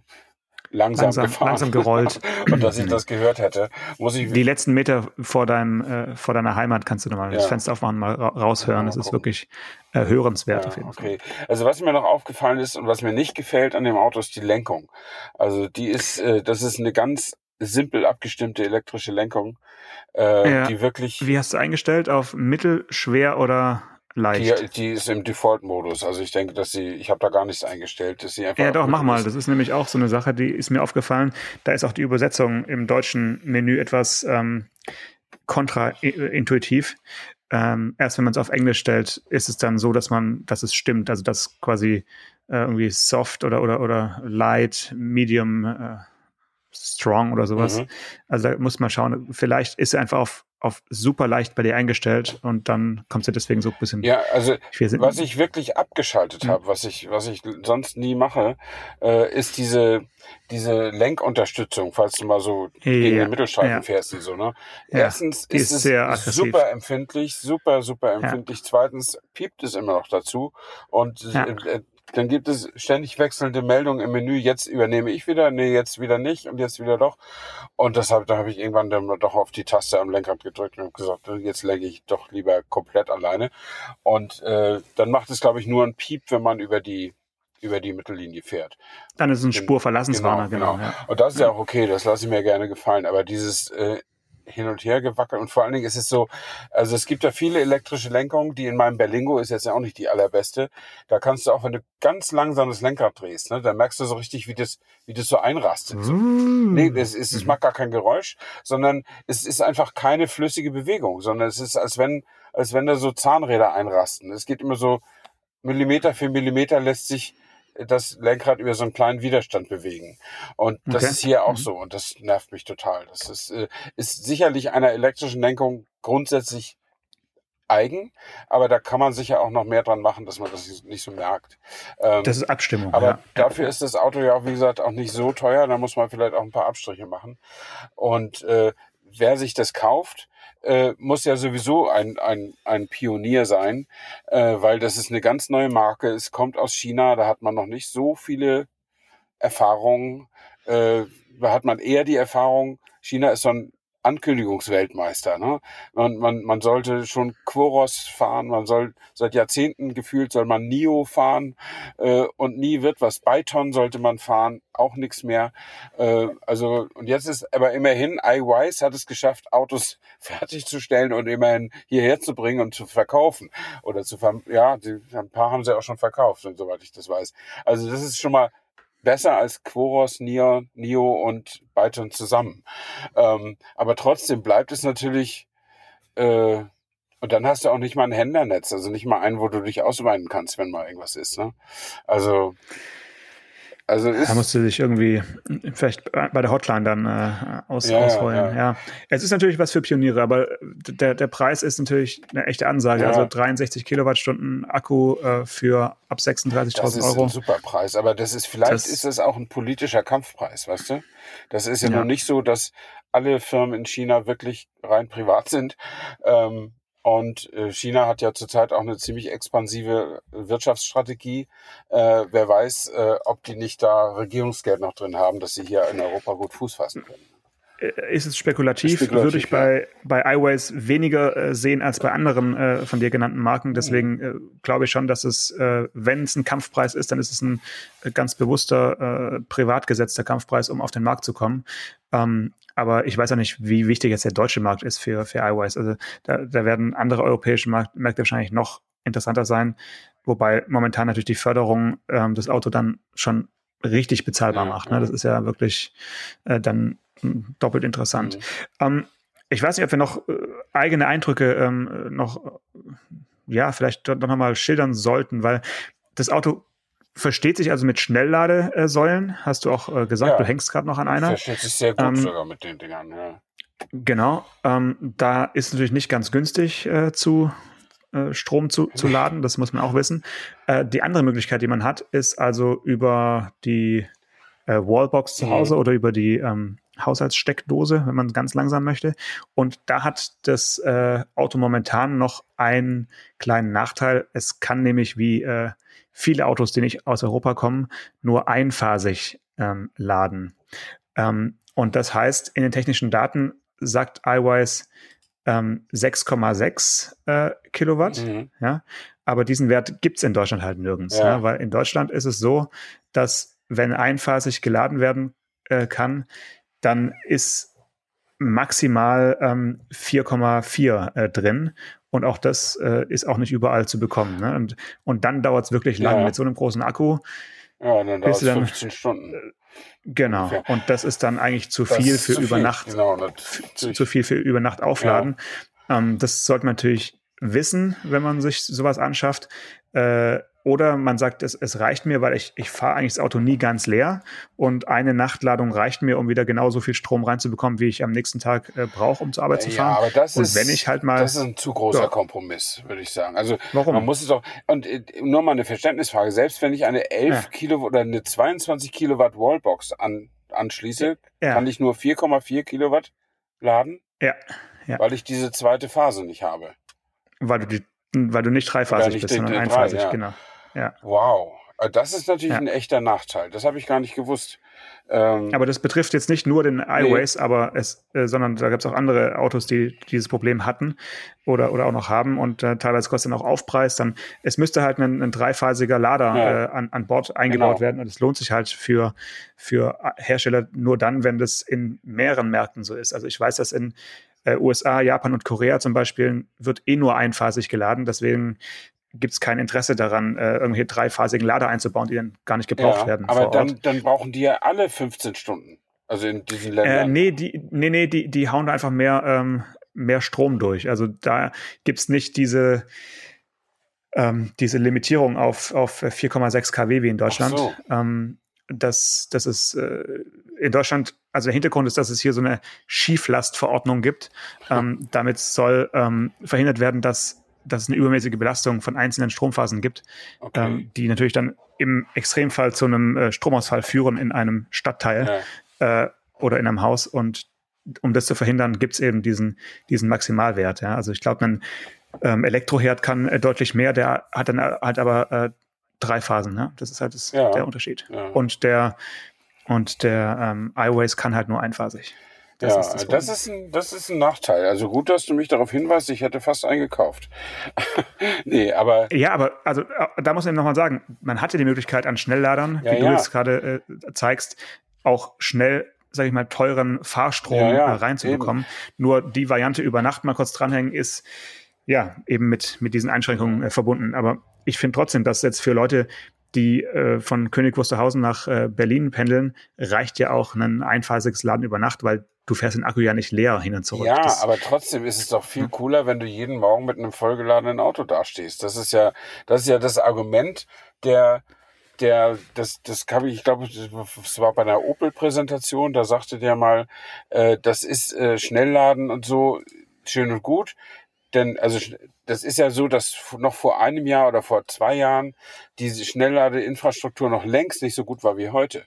langsam, Langsam- gefahren. langsam gerollt. und dass ich das gehört hätte, muss ich Die letzten Meter vor deinem, äh, vor deiner Heimat kannst du nochmal das Ja. Fenster aufmachen, mal ra raushören. Das ist wirklich äh, hörenswert auf Ja, jeden okay. Also was mir noch aufgefallen ist und was mir nicht gefällt an dem Auto ist die Lenkung. Also die ist, äh, das ist eine ganz simpel abgestimmte elektrische Lenkung, äh, Ja. die wirklich, Wie hast du eingestellt? Auf mittel, schwer oder leicht? die, die ist im Default-Modus. Also ich denke, dass sie, ich habe da gar nichts eingestellt, dass sie einfach. ja, doch, mach mal. ist. Das ist nämlich auch so eine Sache, die ist mir aufgefallen. Da ist auch die Übersetzung im deutschen Menü etwas ähm, kontraintuitiv. Ähm, erst wenn man es auf Englisch stellt, ist es dann so, dass man, dass es stimmt. Also dass quasi äh, irgendwie soft oder oder oder light, medium, äh, strong oder sowas. Mhm. Also da muss man schauen. Vielleicht ist er einfach auf auf super leicht bei dir eingestellt und dann kommst du deswegen so ein bisschen. Ja, also was ich wirklich abgeschaltet Hm. habe, was ich, was ich sonst nie mache, äh, ist diese, diese Lenkunterstützung, falls du mal so gegen Ja, den Mittelstreifen ja. fährst und so, ne? Ja, Erstens ist, ist es super empfindlich, super, super empfindlich. Zweitens piept es immer noch dazu und äh, dann gibt es ständig wechselnde Meldungen im Menü. Jetzt übernehme ich wieder, nee, jetzt wieder nicht und jetzt wieder doch. Und deshalb, da habe ich irgendwann dann doch auf die Taste am Lenkrad gedrückt und gesagt, jetzt lenke ich doch lieber komplett alleine. Und äh, dann macht es, glaube ich, nur ein Piep, wenn man über die über die Mittellinie fährt. Dann ist es ein Spurverlassenswarner, genau. genau. Ja. Und das ist ja auch okay, das lasse ich mir gerne gefallen. Aber dieses äh, hin und her gewackelt. Und vor allen Dingen ist es so, also es gibt ja viele elektrische Lenkungen, die in meinem Berlingo ist jetzt ja auch nicht die allerbeste. Da kannst du auch, wenn du ganz langsam das Lenkrad drehst, ne, dann merkst du so richtig, wie das, wie das so einrastet. So. Mm. Nee, es, ist, es macht gar kein Geräusch, sondern es ist einfach keine flüssige Bewegung, sondern es ist, als wenn, als wenn da so Zahnräder einrasten. Es geht immer so Millimeter für Millimeter lässt sich das Lenkrad über so einen kleinen Widerstand bewegen. Und das okay. ist hier auch mhm. so und das nervt mich total. Das ist, äh, ist sicherlich einer elektrischen Lenkung grundsätzlich eigen, aber da kann man sicher auch noch mehr dran machen, dass man das nicht so merkt. Ähm, das ist Abstimmung. Aber ja. dafür ist das Auto ja auch, wie gesagt, auch nicht so teuer. Da muss man vielleicht auch ein paar Abstriche machen. Und äh, wer sich das kauft, äh, muss ja sowieso ein, ein, ein Pionier sein, äh, weil das ist eine ganz neue Marke. Es kommt aus China, da hat man noch nicht so viele Erfahrungen. Äh, da hat man eher die Erfahrung, China ist so ein Ankündigungsweltmeister. Ne? Man, man, man sollte schon Quoros fahren, man soll seit Jahrzehnten gefühlt soll man Nio fahren äh, und nie wird was. Byton sollte man fahren, auch nichts mehr. Äh, also und jetzt ist aber immerhin iWise hat es geschafft, Autos fertigzustellen und immerhin hierher zu bringen und zu verkaufen oder zu ver ja, die, ein paar haben sie auch schon verkauft, und soweit ich das weiß. Also das ist schon mal besser als Quoros, Nio, Nio und Byton zusammen. Ähm, aber trotzdem bleibt es natürlich, äh, und dann hast du auch nicht mal ein Händlernetz, also nicht mal einen, wo du dich ausweinen kannst, wenn mal irgendwas ist. Ne? Also also da musst du dich irgendwie vielleicht bei der Hotline dann äh, aus, ja, ausholen. Ja. ja. Es ist natürlich was für Pioniere, aber der, der Preis ist natürlich eine echte Ansage. Ja. Also 63 Kilowattstunden Akku äh, für ab 36.000 Euro. Das ist ein super Preis, aber das ist vielleicht das, ist das auch ein politischer Kampfpreis, weißt du? Das ist ja, ja. nur nicht so, dass alle Firmen in China wirklich rein privat sind. Ähm, und äh, China hat ja zurzeit auch eine ziemlich expansive Wirtschaftsstrategie. Äh, wer weiß, äh, ob die nicht da Regierungsgeld noch drin haben, dass sie hier in Europa gut Fuß fassen können. Äh, ist es spekulativ, spekulativ würde ich bei, bei iWays weniger äh, sehen als bei anderen äh, von dir genannten Marken. Deswegen mhm. äh, glaube ich schon, dass es, äh, wenn es ein Kampfpreis ist, dann ist es ein äh, ganz bewusster, privat gesetzter Kampfpreis, um auf den Markt zu kommen. Ähm, aber ich weiß auch nicht, wie wichtig jetzt der deutsche Markt ist für, für iWise. Also da, da werden andere europäische Markt, Märkte wahrscheinlich noch interessanter sein, wobei momentan natürlich die Förderung ähm, das Auto dann schon richtig bezahlbar ja, macht. Ne? Das ist ja wirklich äh, dann doppelt interessant. Mhm. Ähm, ich weiß nicht, ob wir noch äh, eigene Eindrücke ähm, noch, äh, ja, vielleicht doch nochmal schildern sollten, weil das Auto versteht sich also mit Schnellladesäulen, hast du auch äh, gesagt, ja, du hängst gerade noch an einer. Versteht sich sehr gut ähm, sogar mit den Dingern, ja. Genau, ähm, da ist natürlich nicht ganz günstig äh, zu äh, Strom zu, zu laden, das muss man auch wissen. Äh, die andere Möglichkeit, die man hat, ist also über die äh, Wallbox zu mhm. Hause mhm. oder über die ähm, Haushaltssteckdose, wenn man ganz langsam möchte. Und da hat das äh, Auto momentan noch einen kleinen Nachteil. Es kann nämlich wie äh, viele Autos, die nicht aus Europa kommen, nur einphasig ähm, laden. Ähm, und das heißt, in den technischen Daten sagt iWise ähm, 6,6 äh, Kilowatt. Mhm. Ja, aber diesen Wert gibt es in Deutschland halt nirgends. Ja. Ja, weil in Deutschland ist es so, dass wenn einphasig geladen werden äh, kann, dann ist maximal ähm, 4,4 äh, drin. Und auch das äh, ist auch nicht überall zu bekommen. Ne? Und, und dann dauert es wirklich lang ja. mit so einem großen Akku. Ja, dann dauert es 15 Stunden. Äh, genau. Ungefähr. Und das ist dann eigentlich zu viel für zu über viel. Nacht. Genau, zu, zu, viel für über Nacht aufladen. Ja. Ähm, das sollte man natürlich wissen, wenn man sich sowas anschafft. Äh, oder man sagt, es, es reicht mir, weil ich, ich fahre eigentlich das Auto nie ganz leer und eine Nachtladung reicht mir, um wieder genauso viel Strom reinzubekommen, wie ich am nächsten Tag äh, brauche, um zur Arbeit zu fahren. Ja, aber das und ist, wenn ich halt mal, das ist ein zu großer ja. Kompromiss, würde ich sagen. Also Warum? man muss es auch, und äh, nur mal eine Verständnisfrage, selbst wenn ich eine 11 ja. Kilowatt oder eine 22 Kilowatt Wallbox an, anschließe, ja. kann ich nur 4,4 Kilowatt laden? Ja. ja. Weil ich diese zweite Phase nicht habe. Weil du die weil du nicht dreiphasig nicht bist, sondern einphasig, drei, ja. genau. Ja. Wow. Äh, das ist natürlich ja. ein echter Nachteil. Das habe ich gar nicht gewusst. Ähm, aber das betrifft jetzt nicht nur den iWays, nee. aber es, äh, sondern da gibt es auch andere Autos, die dieses Problem hatten oder, oder auch noch haben und äh, teilweise kostet dann auch Aufpreis. Dann es müsste halt ein, ein dreiphasiger Lader ja. äh, an, an Bord eingebaut genau. werden und es lohnt sich halt für, für Hersteller nur dann, wenn das in mehreren Märkten so ist. Also ich weiß, dass in äh, USA, Japan und Korea zum Beispiel wird eh nur einphasig geladen. Deswegen gibt es kein Interesse daran, äh, irgendwelche dreiphasigen Lader einzubauen, die dann gar nicht gebraucht ja, werden. Aber dann, dann brauchen die ja alle 15 Stunden. Also in diesen Ländern. Äh, nee, die, nee, nee, die, die hauen da einfach mehr, ähm, mehr Strom durch. Also da gibt es nicht diese, ähm, diese Limitierung auf, auf 4,6 kW wie in Deutschland. So. Ähm, das, das ist äh, in Deutschland, also der Hintergrund ist, dass es hier so eine Schieflastverordnung gibt. Ähm, damit soll ähm, verhindert werden, dass dass es eine übermäßige Belastung von einzelnen Stromphasen gibt, okay. ähm, die natürlich dann im Extremfall zu einem äh, Stromausfall führen in einem Stadtteil ja. äh, oder in einem Haus. Und um das zu verhindern, gibt es eben diesen, diesen Maximalwert. Ja? Also ich glaube, ein ähm, Elektroherd kann äh, deutlich mehr, der hat dann halt aber äh, drei Phasen. Ne? Das ist halt das, ja. der Unterschied. Ja. Und der und der ähm, iWays kann halt nur einphasig. Das ja, ist das, das, ist ein, das ist ein Nachteil. Also gut, dass du mich darauf hinweist, ich hätte fast eingekauft. nee, aber. Ja, aber also äh, da muss man nochmal sagen, man hatte die Möglichkeit an Schnellladern, ja, wie ja. du jetzt gerade äh, zeigst, auch schnell sage ich mal, teuren Fahrstrom ja, ja, äh, reinzubekommen. Eben. Nur die Variante über Nacht mal kurz dranhängen ist ja eben mit, mit diesen Einschränkungen äh, verbunden. Aber ich finde trotzdem, dass jetzt für Leute, die äh, von König Wusterhausen nach äh, Berlin pendeln, reicht ja auch ein einphasiges Laden über Nacht, weil du fährst den Akku ja nicht leer hin und zurück. Ja, das, aber trotzdem ist es doch viel cooler, wenn du jeden Morgen mit einem vollgeladenen Auto dastehst. Das ist ja, das ist ja das Argument der, der, das, das kann ich, ich glaube, das war bei einer Opel-Präsentation, da sagte der mal, äh, das ist äh, Schnellladen und so schön und gut. Denn, also das ist ja so, dass noch vor einem Jahr oder vor zwei Jahren diese Schnellladeinfrastruktur noch längst nicht so gut war wie heute.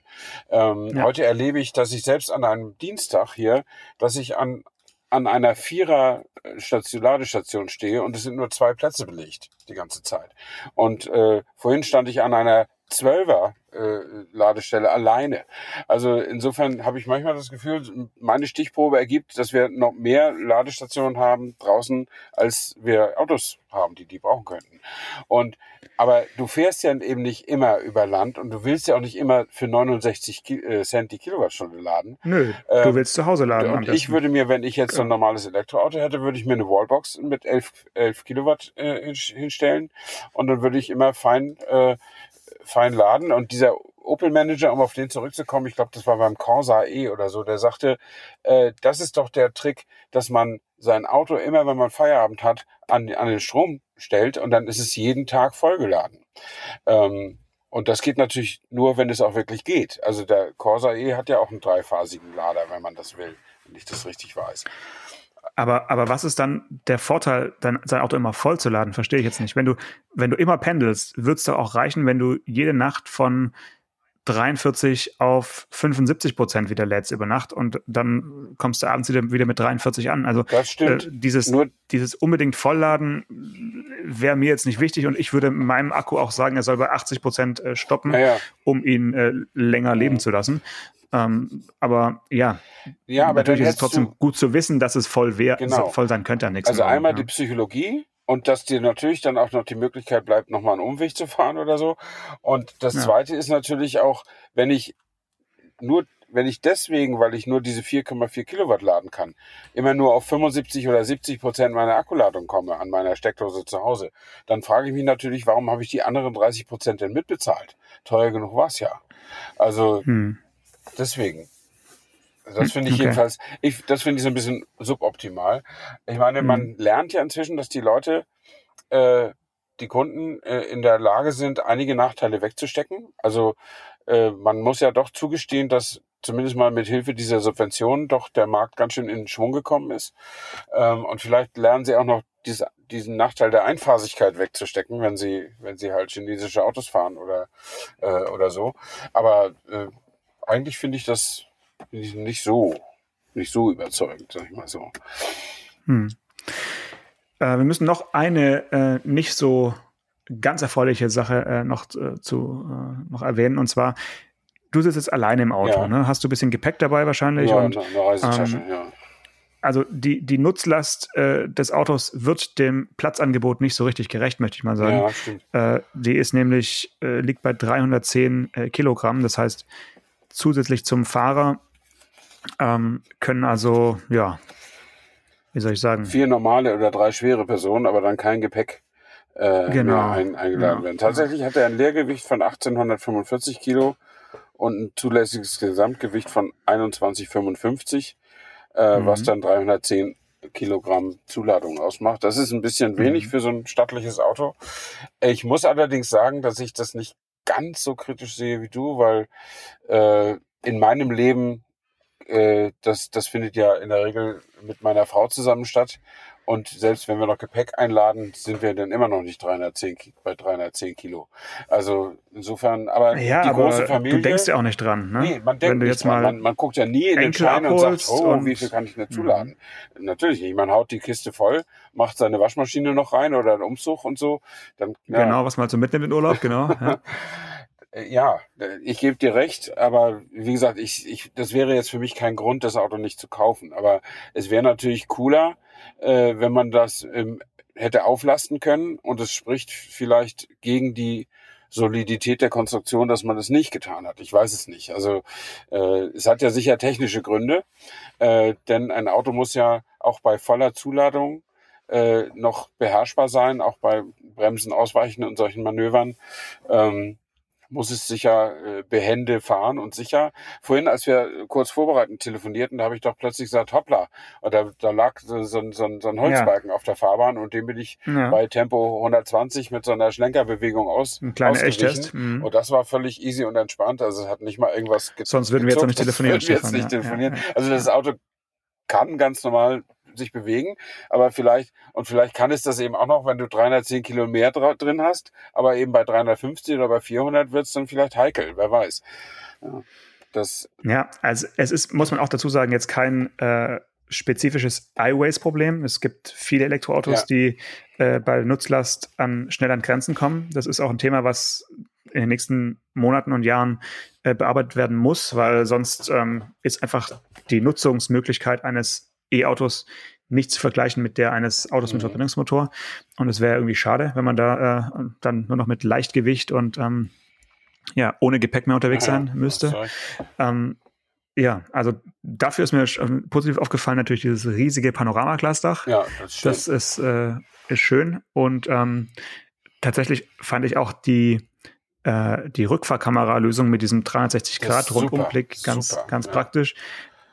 Ähm, ja. Heute erlebe ich, dass ich selbst an einem Dienstag hier, dass ich an an einer Vierer Station, Ladestation stehe und es sind nur zwei Plätze belegt die ganze Zeit. Und äh, vorhin stand ich an einer Zwölfer äh, Ladestelle alleine. Also insofern habe ich manchmal das Gefühl, meine Stichprobe ergibt, dass wir noch mehr Ladestationen haben draußen, als wir Autos haben, die die brauchen könnten. Und aber du fährst ja eben nicht immer über Land und du willst ja auch nicht immer für 69 äh, Cent die Kilowattstunde laden. Nö, ähm, du willst zu Hause laden. Und ich würde mir, wenn ich jetzt so ein normales Elektroauto hätte, würde ich mir eine Wallbox mit 11, 11 Kilowatt äh, hinstellen und dann würde ich immer fein äh, fein laden. Und dieser Opel Manager, um auf den zurückzukommen, ich glaube, das war beim Corsa E oder so, der sagte, äh, das ist doch der Trick, dass man sein Auto immer, wenn man Feierabend hat, an, an den Strom stellt und dann ist es jeden Tag vollgeladen. Ähm, und das geht natürlich nur, wenn es auch wirklich geht. Also der Corsa E hat ja auch einen dreiphasigen Lader, wenn man das will, wenn ich das richtig weiß. Aber, aber was ist dann der Vorteil, dein, sein Auto immer voll zu laden? Verstehe ich jetzt nicht. Wenn du, wenn du immer pendelst, wird es doch auch reichen, wenn du jede Nacht von 43 auf 75 Prozent wieder lädst über Nacht und dann kommst du abends wieder, wieder mit 43 an. Also das stimmt. Äh, dieses, Nur dieses unbedingt Vollladen wäre mir jetzt nicht wichtig und ich würde meinem Akku auch sagen, er soll bei 80 Prozent äh, stoppen, ja. um ihn äh, länger leben zu lassen. Ähm, aber ja, ja aber natürlich ist es trotzdem gut zu wissen, dass es voll, wär, genau. voll sein könnte an Also einmal ja. die Psychologie und dass dir natürlich dann auch noch die Möglichkeit bleibt, nochmal einen Umweg zu fahren oder so. Und das ja. Zweite ist natürlich auch, wenn ich nur wenn ich deswegen, weil ich nur diese 4,4 Kilowatt laden kann, immer nur auf 75 oder 70 Prozent meiner Akkuladung komme an meiner Steckdose zu Hause, dann frage ich mich natürlich, warum habe ich die anderen 30 Prozent denn mitbezahlt? Teuer genug war es ja. Also hm. Deswegen. Das finde ich okay. jedenfalls, ich, das finde ich so ein bisschen suboptimal. Ich meine, mhm. man lernt ja inzwischen, dass die Leute, äh, die Kunden äh, in der Lage sind, einige Nachteile wegzustecken. Also äh, man muss ja doch zugestehen, dass zumindest mal mit Hilfe dieser Subventionen doch der Markt ganz schön in Schwung gekommen ist. Ähm, und vielleicht lernen sie auch noch diese, diesen Nachteil der Einphasigkeit wegzustecken, wenn sie, wenn sie halt chinesische Autos fahren oder, äh, oder so. Aber äh, eigentlich finde ich das nicht so, nicht so überzeugend, sag ich mal so. Hm. Äh, wir müssen noch eine äh, nicht so ganz erfreuliche Sache äh, noch äh, zu äh, noch erwähnen und zwar du sitzt jetzt alleine im Auto, Ja. ne? Hast du ein bisschen Gepäck dabei wahrscheinlich Ja, und eine, Reisetasche, ähm, ja. also die, die Nutzlast äh, des Autos wird dem Platzangebot nicht so richtig gerecht, möchte ich mal sagen. Ja, stimmt. Die ist nämlich, liegt bei 310 äh, Kilogramm. Das heißt, zusätzlich zum Fahrer ähm, können also, ja, wie soll ich sagen? Vier normale oder drei schwere Personen, aber dann kein Gepäck äh, Genau. ein, eingeladen Ja. werden. Tatsächlich hat er ein Leergewicht von 1845 Kilo und ein zulässiges Gesamtgewicht von 2155, äh, Mhm. was dann 310 Kilogramm Zuladung ausmacht. Das ist ein bisschen wenig Mhm. für so ein stattliches Auto. Ich muss allerdings sagen, dass ich das nicht ganz so kritisch sehe wie du, weil äh, in meinem Leben äh, das, das findet ja in der Regel mit meiner Frau zusammen statt. Und selbst wenn wir noch Gepäck einladen, sind wir dann immer noch nicht 310, Ki- bei 310 Kilo. Also insofern, aber Ja, die große aber Familie. du denkst ja auch nicht dran, ne? Nee, man denkt nicht jetzt dran. mal man, man guckt ja nie in den Schein und sagt, oh, und- Mhm. wie viel kann ich denn zuladen? Natürlich nicht. Man haut die Kiste voll, macht seine Waschmaschine noch rein oder einen Umzug und so. Dann, ja, Genau, was man so mitnimmt in Urlaub, genau. Ja. Ja, ich gebe dir recht, aber wie gesagt, ich, ich, das wäre jetzt für mich kein Grund, das Auto nicht zu kaufen. Aber es wäre natürlich cooler, äh, wenn man das ähm, hätte auflasten können und es spricht vielleicht gegen die Solidität der Konstruktion, dass man das nicht getan hat. Ich weiß es nicht. Also äh, es hat ja sicher technische Gründe, äh, denn ein Auto muss ja auch bei voller Zuladung äh, noch beherrschbar sein, auch bei Bremsen, Ausweichen und solchen Manövern. Ähm, muss es sicher äh, behende fahren und sicher. Vorhin, als wir kurz vorbereitend telefonierten, da habe ich doch plötzlich gesagt, hoppla, und da, da lag so, so, ein- so, ein- so ein Holzbalken auf der Fahrbahn und den bin ich ja. bei Tempo 120 mit so einer Schlenkerbewegung aus. Ein kleiner. Echtest. Mhm. Und das war völlig easy und entspannt. Also es hat nicht mal irgendwas ge Sonst würden wir jetzt noch nicht telefonieren, wir jetzt Stefan, nicht ja, telefonieren. ja, ja. Also das Auto kann ganz normal sich bewegen, aber vielleicht, und vielleicht kann es das eben auch noch, wenn du 310 Kilo mehr drin hast, aber eben bei 350 oder bei 400 wird es dann vielleicht heikel, wer weiß. Ja, das, Ja, also es ist, muss man auch dazu sagen, jetzt kein äh, spezifisches iWays-Problem. Es gibt viele Elektroautos, Ja. die äh, bei Nutzlast an, schnell an Grenzen kommen. Das ist auch ein Thema, was in den nächsten Monaten und Jahren äh, bearbeitet werden muss, weil sonst ähm, ist einfach die Nutzungsmöglichkeit eines E-Autos nicht zu vergleichen mit der eines Autos mit Mhm. Verbrennungsmotor. Und es wäre irgendwie schade, wenn man da äh, dann nur noch mit Leichtgewicht und ähm, ja, ohne Gepäck mehr unterwegs sein müsste. Ähm, ja, also dafür ist mir positiv aufgefallen natürlich dieses riesige Panoramaglasdach. Ja, das stimmt. Das ist, äh, ist schön und ähm, tatsächlich fand ich auch die, äh, die Rückfahrkamera-Lösung mit diesem 360 Das Grad ist Rundumblick ganz, super, ganz ja. praktisch.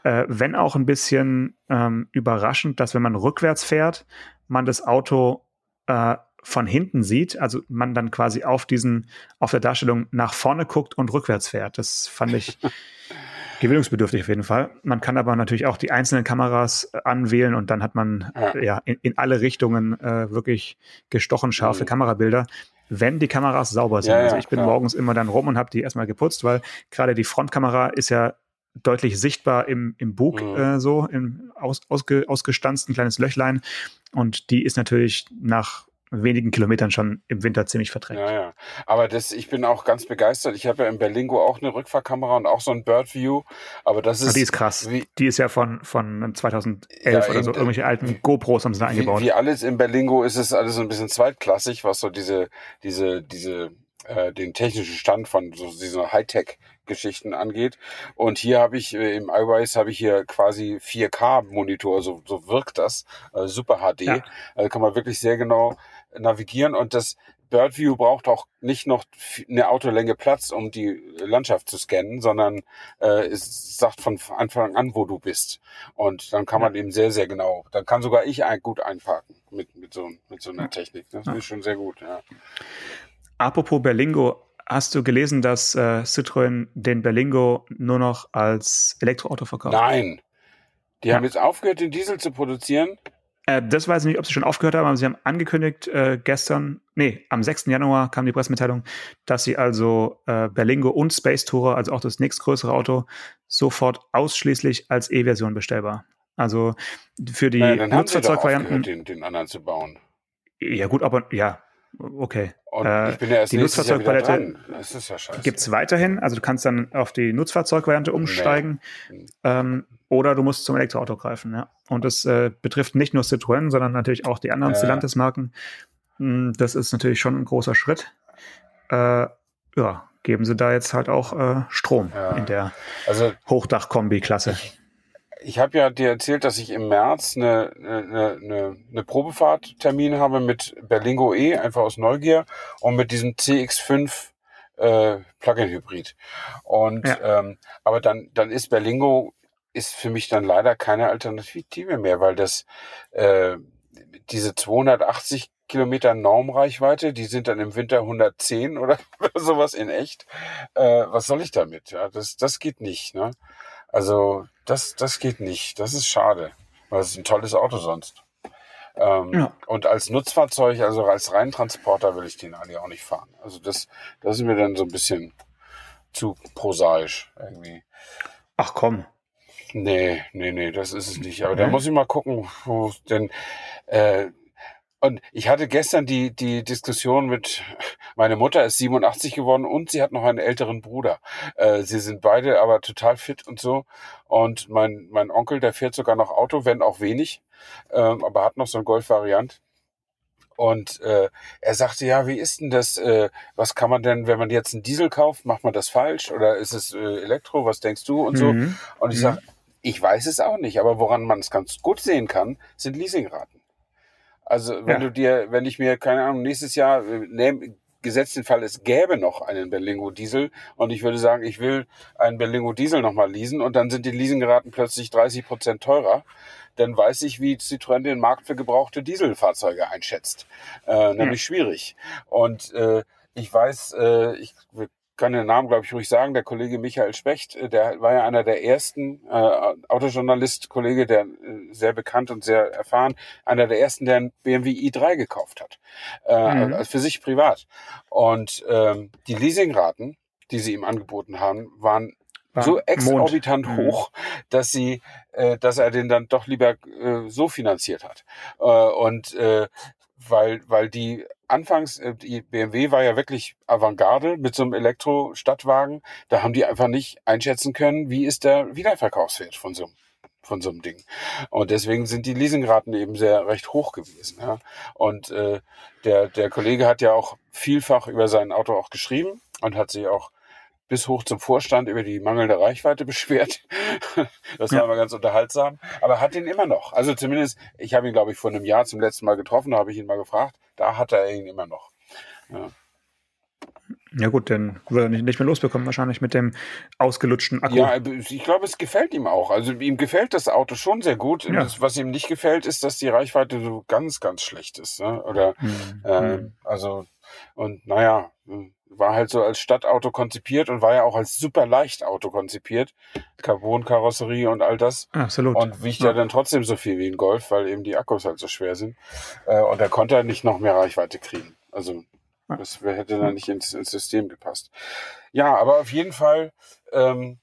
Äh, wenn auch ein bisschen ähm, überraschend, dass wenn man rückwärts fährt, man das Auto äh, von hinten sieht, also man dann quasi auf diesen, auf der Darstellung nach vorne guckt und rückwärts fährt. Das fand ich gewöhnungsbedürftig auf jeden Fall. Man kann aber natürlich auch die einzelnen Kameras äh, anwählen und dann hat man Ja. ja, in, in alle Richtungen äh, wirklich gestochen scharfe Mhm. Kamerabilder, wenn die Kameras sauber sind. Ja, also ich bin klar. morgens immer dann rum und habe die erstmal geputzt, weil gerade die Frontkamera ist ja deutlich sichtbar im, im Bug Mhm. äh, so, im aus, ausge, ausgestanzt, ein kleines Löchlein. Und die ist natürlich nach wenigen Kilometern schon im Winter ziemlich verdreckt. Ja, ja. Aber das, ich bin auch ganz begeistert. Ich habe ja im Berlingo auch eine Rückfahrkamera und auch so ein Bird View. Aber das ist, die ist krass. wie, Die ist ja von, von 2011 Ja, oder so. eben, Irgendwelche alten GoPros haben sie da wie, eingebaut. wie alles im Berlingo ist es alles so ein bisschen zweitklassig, was so diese, diese, diese, äh, den technischen Stand von so diesen Hightech-Geschichten angeht. Und hier habe ich äh, im iWise habe ich hier quasi 4K-Monitor, so, so wirkt das, äh, Super HD. Ja. Also kann man wirklich sehr genau navigieren und das Bird View braucht auch nicht noch eine Autolänge Platz, um die Landschaft zu scannen, sondern äh, es sagt von Anfang an, wo du bist. Und dann kann man eben sehr, sehr genau, dann kann sogar ich ein, gut einparken mit, mit, so, mit so einer Technik. Das Ja. ist schon sehr gut, ja. Apropos Berlingo, hast du gelesen, dass äh, Citroën den Berlingo nur noch als Elektroauto verkauft? Nein. Die Ja. haben jetzt aufgehört, den Diesel zu produzieren. Äh, das weiß ich nicht, ob sie schon aufgehört haben, aber sie haben angekündigt äh, gestern, nee, am 6. Januar kam die Pressemitteilung, dass sie also äh, Berlingo und Space Tourer, also auch das nächstgrößere Auto, sofort ausschließlich als E-Version bestellbar. Also für die Naja, Nutzfahrzeugvarianten. den, den anderen zu bauen. Ja, gut, aber ja, Okay. Und Äh, ich bin ja erst die Nutzfahrzeugpalette ja. Gibt es weiterhin, also du kannst dann auf die Nutzfahrzeugvariante umsteigen ähm, oder du musst zum Elektroauto greifen. Ja. Und das äh, betrifft nicht nur Citroën, sondern natürlich auch die anderen Ja. Stellantis-Marken. Mm, Das ist natürlich schon ein großer Schritt. Äh, ja, geben sie da jetzt halt auch äh, Strom Ja. in der Also Hochdach-Kombi-Klasse. ich habe ja dir erzählt, dass ich im März eine, eine, eine, eine Probefahrttermin habe mit Berlingo E, einfach aus Neugier, und mit diesem CX5 äh, Plug-in-Hybrid. Und Ja. ähm, aber dann, dann ist Berlingo ist für mich dann leider keine Alternative mehr, weil das äh, diese 280 Kilometer Normreichweite, die sind dann im Winter 110 oder sowas in echt. Äh, was soll ich damit? Ja, das, das geht nicht. Ne? Also das, das geht nicht. Das ist schade, weil es ist ein tolles Auto sonst. Ähm, Ja. Und als Nutzfahrzeug, also als Reintransporter, will ich den eigentlich auch nicht fahren. Also das, das ist mir dann so ein bisschen zu prosaisch irgendwie. Ach komm. Nee, nee, nee, das ist es nicht. Aber da Nee? muss ich mal gucken, wo denn. Äh, und ich hatte gestern die, die Diskussion mit, meine Mutter ist 87 geworden und sie hat noch einen älteren Bruder. Äh, sie sind beide aber total fit und so. Und mein, mein Onkel, der fährt sogar noch Auto, wenn auch wenig, ähm, aber hat noch so ein Golf-Variant. Und äh, er sagte, ja, wie ist denn das? Äh, was kann man denn, wenn man jetzt einen Diesel kauft, macht man das falsch? Oder ist es äh, Elektro? Was denkst du? Und so. Mhm. Und ich Mhm. sage, ich weiß es auch nicht, aber woran man es ganz gut sehen kann, sind Leasingraten. Also wenn Ja. du dir, wenn ich mir, keine Ahnung, nächstes Jahr, äh, nehm, gesetzt den Fall, es gäbe noch einen Berlingo Diesel und ich würde sagen, ich will einen Berlingo Diesel nochmal leasen und dann sind die Leasingraten plötzlich 30 Prozent teurer, dann weiß ich, wie Citroën den Markt für gebrauchte Dieselfahrzeuge einschätzt. Äh, nämlich schwierig. Und äh, ich weiß, äh, ich wir kann den Namen, glaube ich, ruhig sagen, der Kollege Michael Specht, äh, der war ja einer der ersten äh, Autojournalist, Kollege, der äh, sehr bekannt und sehr erfahren, einer der ersten, der einen BMW i3 gekauft hat, äh, Mhm. also für sich privat. Und ähm, die Leasingraten, die sie ihm angeboten haben, waren War so Mond. exorbitant Mhm. hoch, dass sie, äh, dass er den dann doch lieber äh, so finanziert hat. Äh, und äh, weil, weil die anfangs, äh, die BMW war ja wirklich Avantgarde mit so einem Elektro-Stadtwagen. Da haben die einfach nicht einschätzen können, wie ist der Wiederverkaufswert von so einem von so einem Ding. Und deswegen sind die Leasingraten eben sehr recht hoch gewesen. Ja. Und äh, der, der Kollege hat ja auch vielfach über sein Auto auch geschrieben und hat sich auch bis hoch zum Vorstand über die mangelnde Reichweite beschwert. Das war Ja. immer ganz unterhaltsam. Aber hat ihn immer noch. Also zumindest, ich habe ihn, glaube ich, vor einem Jahr zum letzten Mal getroffen, da habe ich ihn mal gefragt. Da hat er ihn immer noch. Ja. Ja gut, dann würde er nicht, mehr losbekommen, wahrscheinlich mit dem ausgelutschten Akku. Ja, ich glaube, es gefällt ihm auch. Also ihm gefällt das Auto schon sehr gut. Ja. Das, was ihm nicht gefällt, ist, dass die Reichweite so ganz, ganz schlecht ist. Ne? Oder Mhm. ähm, also und naja, war halt so als Stadtauto konzipiert und war ja auch als super Leichtauto konzipiert. Carbon-Karosserie und all das. Absolut. Und wiegt ja. Ja. dann trotzdem so viel wie ein Golf, weil eben die Akkus halt so schwer sind. Äh, und da konnte er nicht noch mehr Reichweite kriegen. Also das hätte dann nicht ins, ins System gepasst. Ja, aber auf jeden Fall, ähm,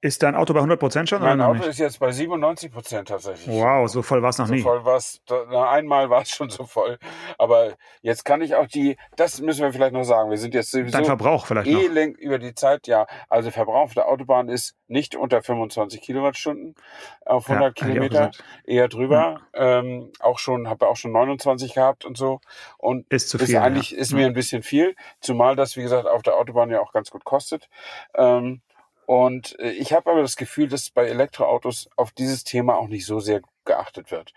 Ist dein Auto bei 100% schon mein Auto ist jetzt bei 97 Prozent tatsächlich. Wow, so voll war es noch So nie. voll war es, einmal war es schon so voll. Aber jetzt kann ich auch die, das müssen wir vielleicht noch sagen. Wir sind jetzt Dein sowieso Verbrauch vielleicht noch. eh lenk über die Zeit, ja. Also Verbrauch auf der Autobahn ist nicht unter 25 Kilowattstunden auf 100 Ja, Kilometer, eher drüber. Ähm, auch schon, habe auch schon 29 gehabt und so. Und Ist zu ist viel. eigentlich, ja. ist mir ein bisschen viel, zumal das, wie gesagt, auf der Autobahn ja auch ganz gut kostet. Ähm, und äh, ich habe aber das Gefühl, dass bei Elektroautos auf dieses Thema auch nicht so sehr geachtet wird.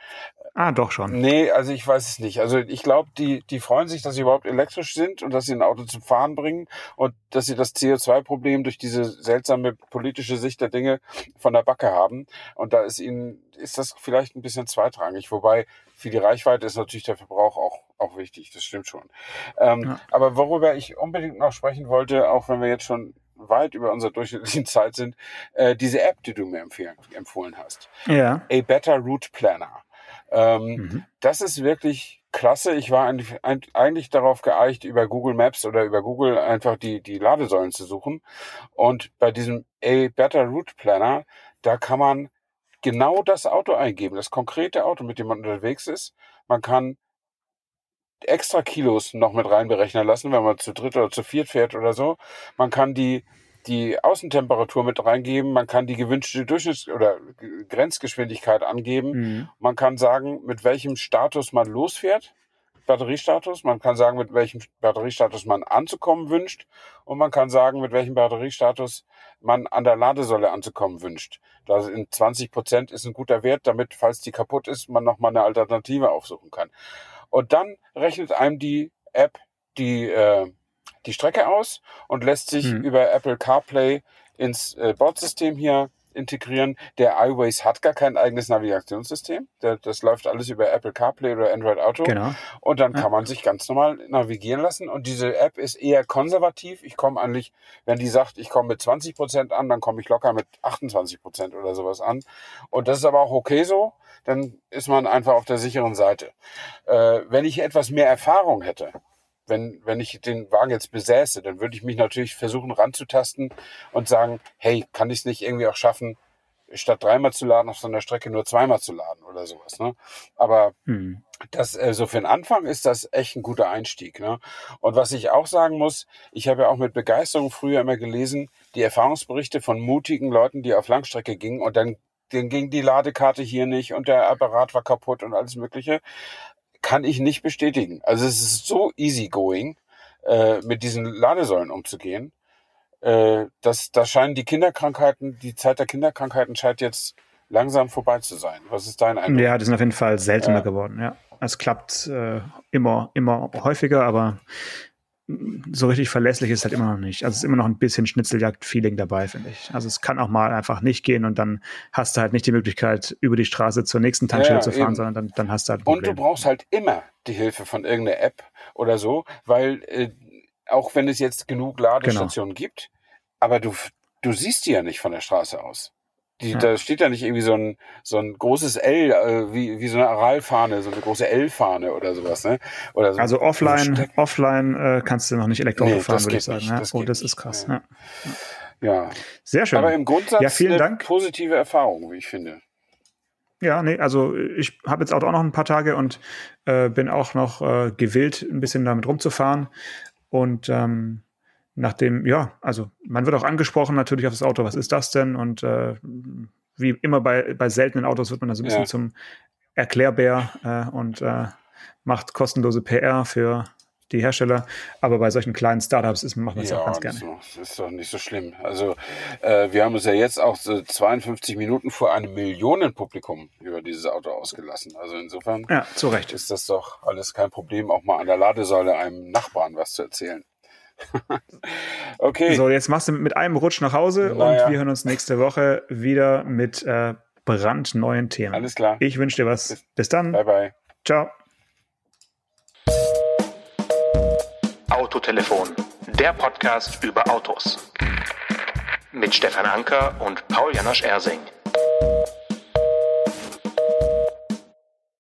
Ah, doch schon. Nee, also ich weiß es nicht. Also ich glaube, die, die freuen sich, dass sie überhaupt elektrisch sind und dass sie ein Auto zum Fahren bringen und dass sie das CO2-Problem durch diese seltsame politische Sicht der Dinge von der Backe haben. Und da ist ihnen, ist das vielleicht ein bisschen zweitrangig. Wobei für die Reichweite ist natürlich der Verbrauch auch, auch wichtig. Das stimmt schon. Ähm, Ja. Aber worüber ich unbedingt noch sprechen wollte, auch wenn wir jetzt schon weit über unserer durchschnittlichen Zeit sind, äh, diese App, die du mir empfohlen hast. Ja. A Better Route Planner. Ähm, Mhm. das ist wirklich klasse. Ich war eigentlich, ein- eigentlich darauf geeicht, über Google Maps oder über Google einfach die, die Ladesäulen zu suchen. Und bei diesem A Better Route Planner, da kann man genau das Auto eingeben, das konkrete Auto, mit dem man unterwegs ist. Man kann extra Kilos noch mit reinberechnen lassen, wenn man zu dritt oder zu viert fährt oder so. Man kann die die Außentemperatur mit reingeben, man kann die gewünschte Durchschnitts- oder Grenzgeschwindigkeit angeben, mhm. man kann sagen, mit welchem Status man losfährt, Batteriestatus, man kann sagen, mit welchem Batteriestatus man anzukommen wünscht und man kann sagen, mit welchem Batteriestatus man an der Ladesäule anzukommen wünscht. Das in 20 Prozent ist ein guter Wert, damit, falls die kaputt ist, man nochmal eine Alternative aufsuchen kann. Und dann rechnet einem die App die äh, die Strecke aus und lässt sich mhm. über Apple CarPlay ins äh, Bordsystem hier integrieren. Der iWays hat gar kein eigenes Navigationssystem. Das läuft alles über Apple CarPlay oder Android Auto. Genau. Und dann kann man sich ganz normal navigieren lassen. Und diese App ist eher konservativ. Ich komme eigentlich, wenn die sagt, ich komme mit 20 Prozent an, dann komme ich locker mit 28 Prozent oder sowas an. Und das ist aber auch okay so. Dann ist man einfach auf der sicheren Seite. Äh, wenn ich etwas mehr Erfahrung hätte, wenn, wenn ich den Wagen jetzt besäße, dann würde ich mich natürlich versuchen ranzutasten und sagen, hey, kann ich es nicht irgendwie auch schaffen, statt dreimal zu laden auf so einer Strecke nur zweimal zu laden oder sowas. Ne? Aber hm. das, äh, so für den Anfang ist das echt ein guter Einstieg. Ne? Und was ich auch sagen muss, ich habe ja auch mit Begeisterung früher immer gelesen, die Erfahrungsberichte von mutigen Leuten, die auf Langstrecke gingen und dann, dann ging die Ladekarte hier nicht und der Apparat war kaputt und alles Mögliche kann ich nicht bestätigen. Also es ist so easygoing, äh, mit diesen Ladesäulen umzugehen. Äh, dass da scheinen die Kinderkrankheiten, die Zeit der Kinderkrankheiten scheint jetzt langsam vorbei zu sein. Was ist dein Eindruck? Ja, die sind auf jeden Fall seltener ja. geworden, ja. Es klappt äh, immer, immer häufiger, aber so richtig verlässlich ist halt immer noch nicht. Also es ist immer noch ein bisschen Schnitzeljagd-Feeling dabei, finde ich. Also es kann auch mal einfach nicht gehen und dann hast du halt nicht die Möglichkeit, über die Straße zur nächsten Tankstelle ja, zu fahren, eben. sondern dann, dann hast du halt Und du brauchst halt immer die Hilfe von irgendeiner App oder so, weil äh, auch wenn es jetzt genug Ladestationen genau. gibt, aber du, du siehst die ja nicht von der Straße aus. Die, ja. Da steht ja nicht irgendwie so ein, so ein großes L, äh, wie, wie so eine Aralfahne, so eine große L-Fahne oder sowas, ne? Oder so also offline, offline äh, kannst du noch nicht Elektroauto nee, fahren, würde ich sagen. Nicht, das oh, das ist krass. Ja. ja. Sehr schön. Aber im Grundsatz ja, vielen Dank. positive Erfahrung, wie ich finde. Ja, nee, also ich habe jetzt auch noch ein paar Tage und äh, bin auch noch äh, gewillt, ein bisschen damit rumzufahren. Und ähm, nachdem, ja, also man wird auch angesprochen natürlich auf das Auto, was ist das denn? Und äh, wie immer bei, bei seltenen Autos wird man da so ein bisschen ja. zum Erklärbär äh, und äh, macht kostenlose PR für die Hersteller. Aber bei solchen kleinen Startups ist, macht man es ja, auch ganz gerne. Das, ist doch nicht so schlimm. Also äh, wir haben uns ja jetzt auch so 52 Minuten vor einem Millionenpublikum über dieses Auto ausgelassen. Also insofern ja, zu Recht. ist das doch alles kein Problem, auch mal an der Ladesäule einem Nachbarn was zu erzählen. okay. So, jetzt machst du mit einem Rutsch nach Hause naja. und wir hören uns nächste Woche wieder mit äh, brandneuen Themen. Alles klar. Ich wünsche dir was. Bis, Bis dann. Bye, bye. Ciao. Autotelefon, der Podcast über Autos. Mit Stefan Anker und Paul Janosch Ersing.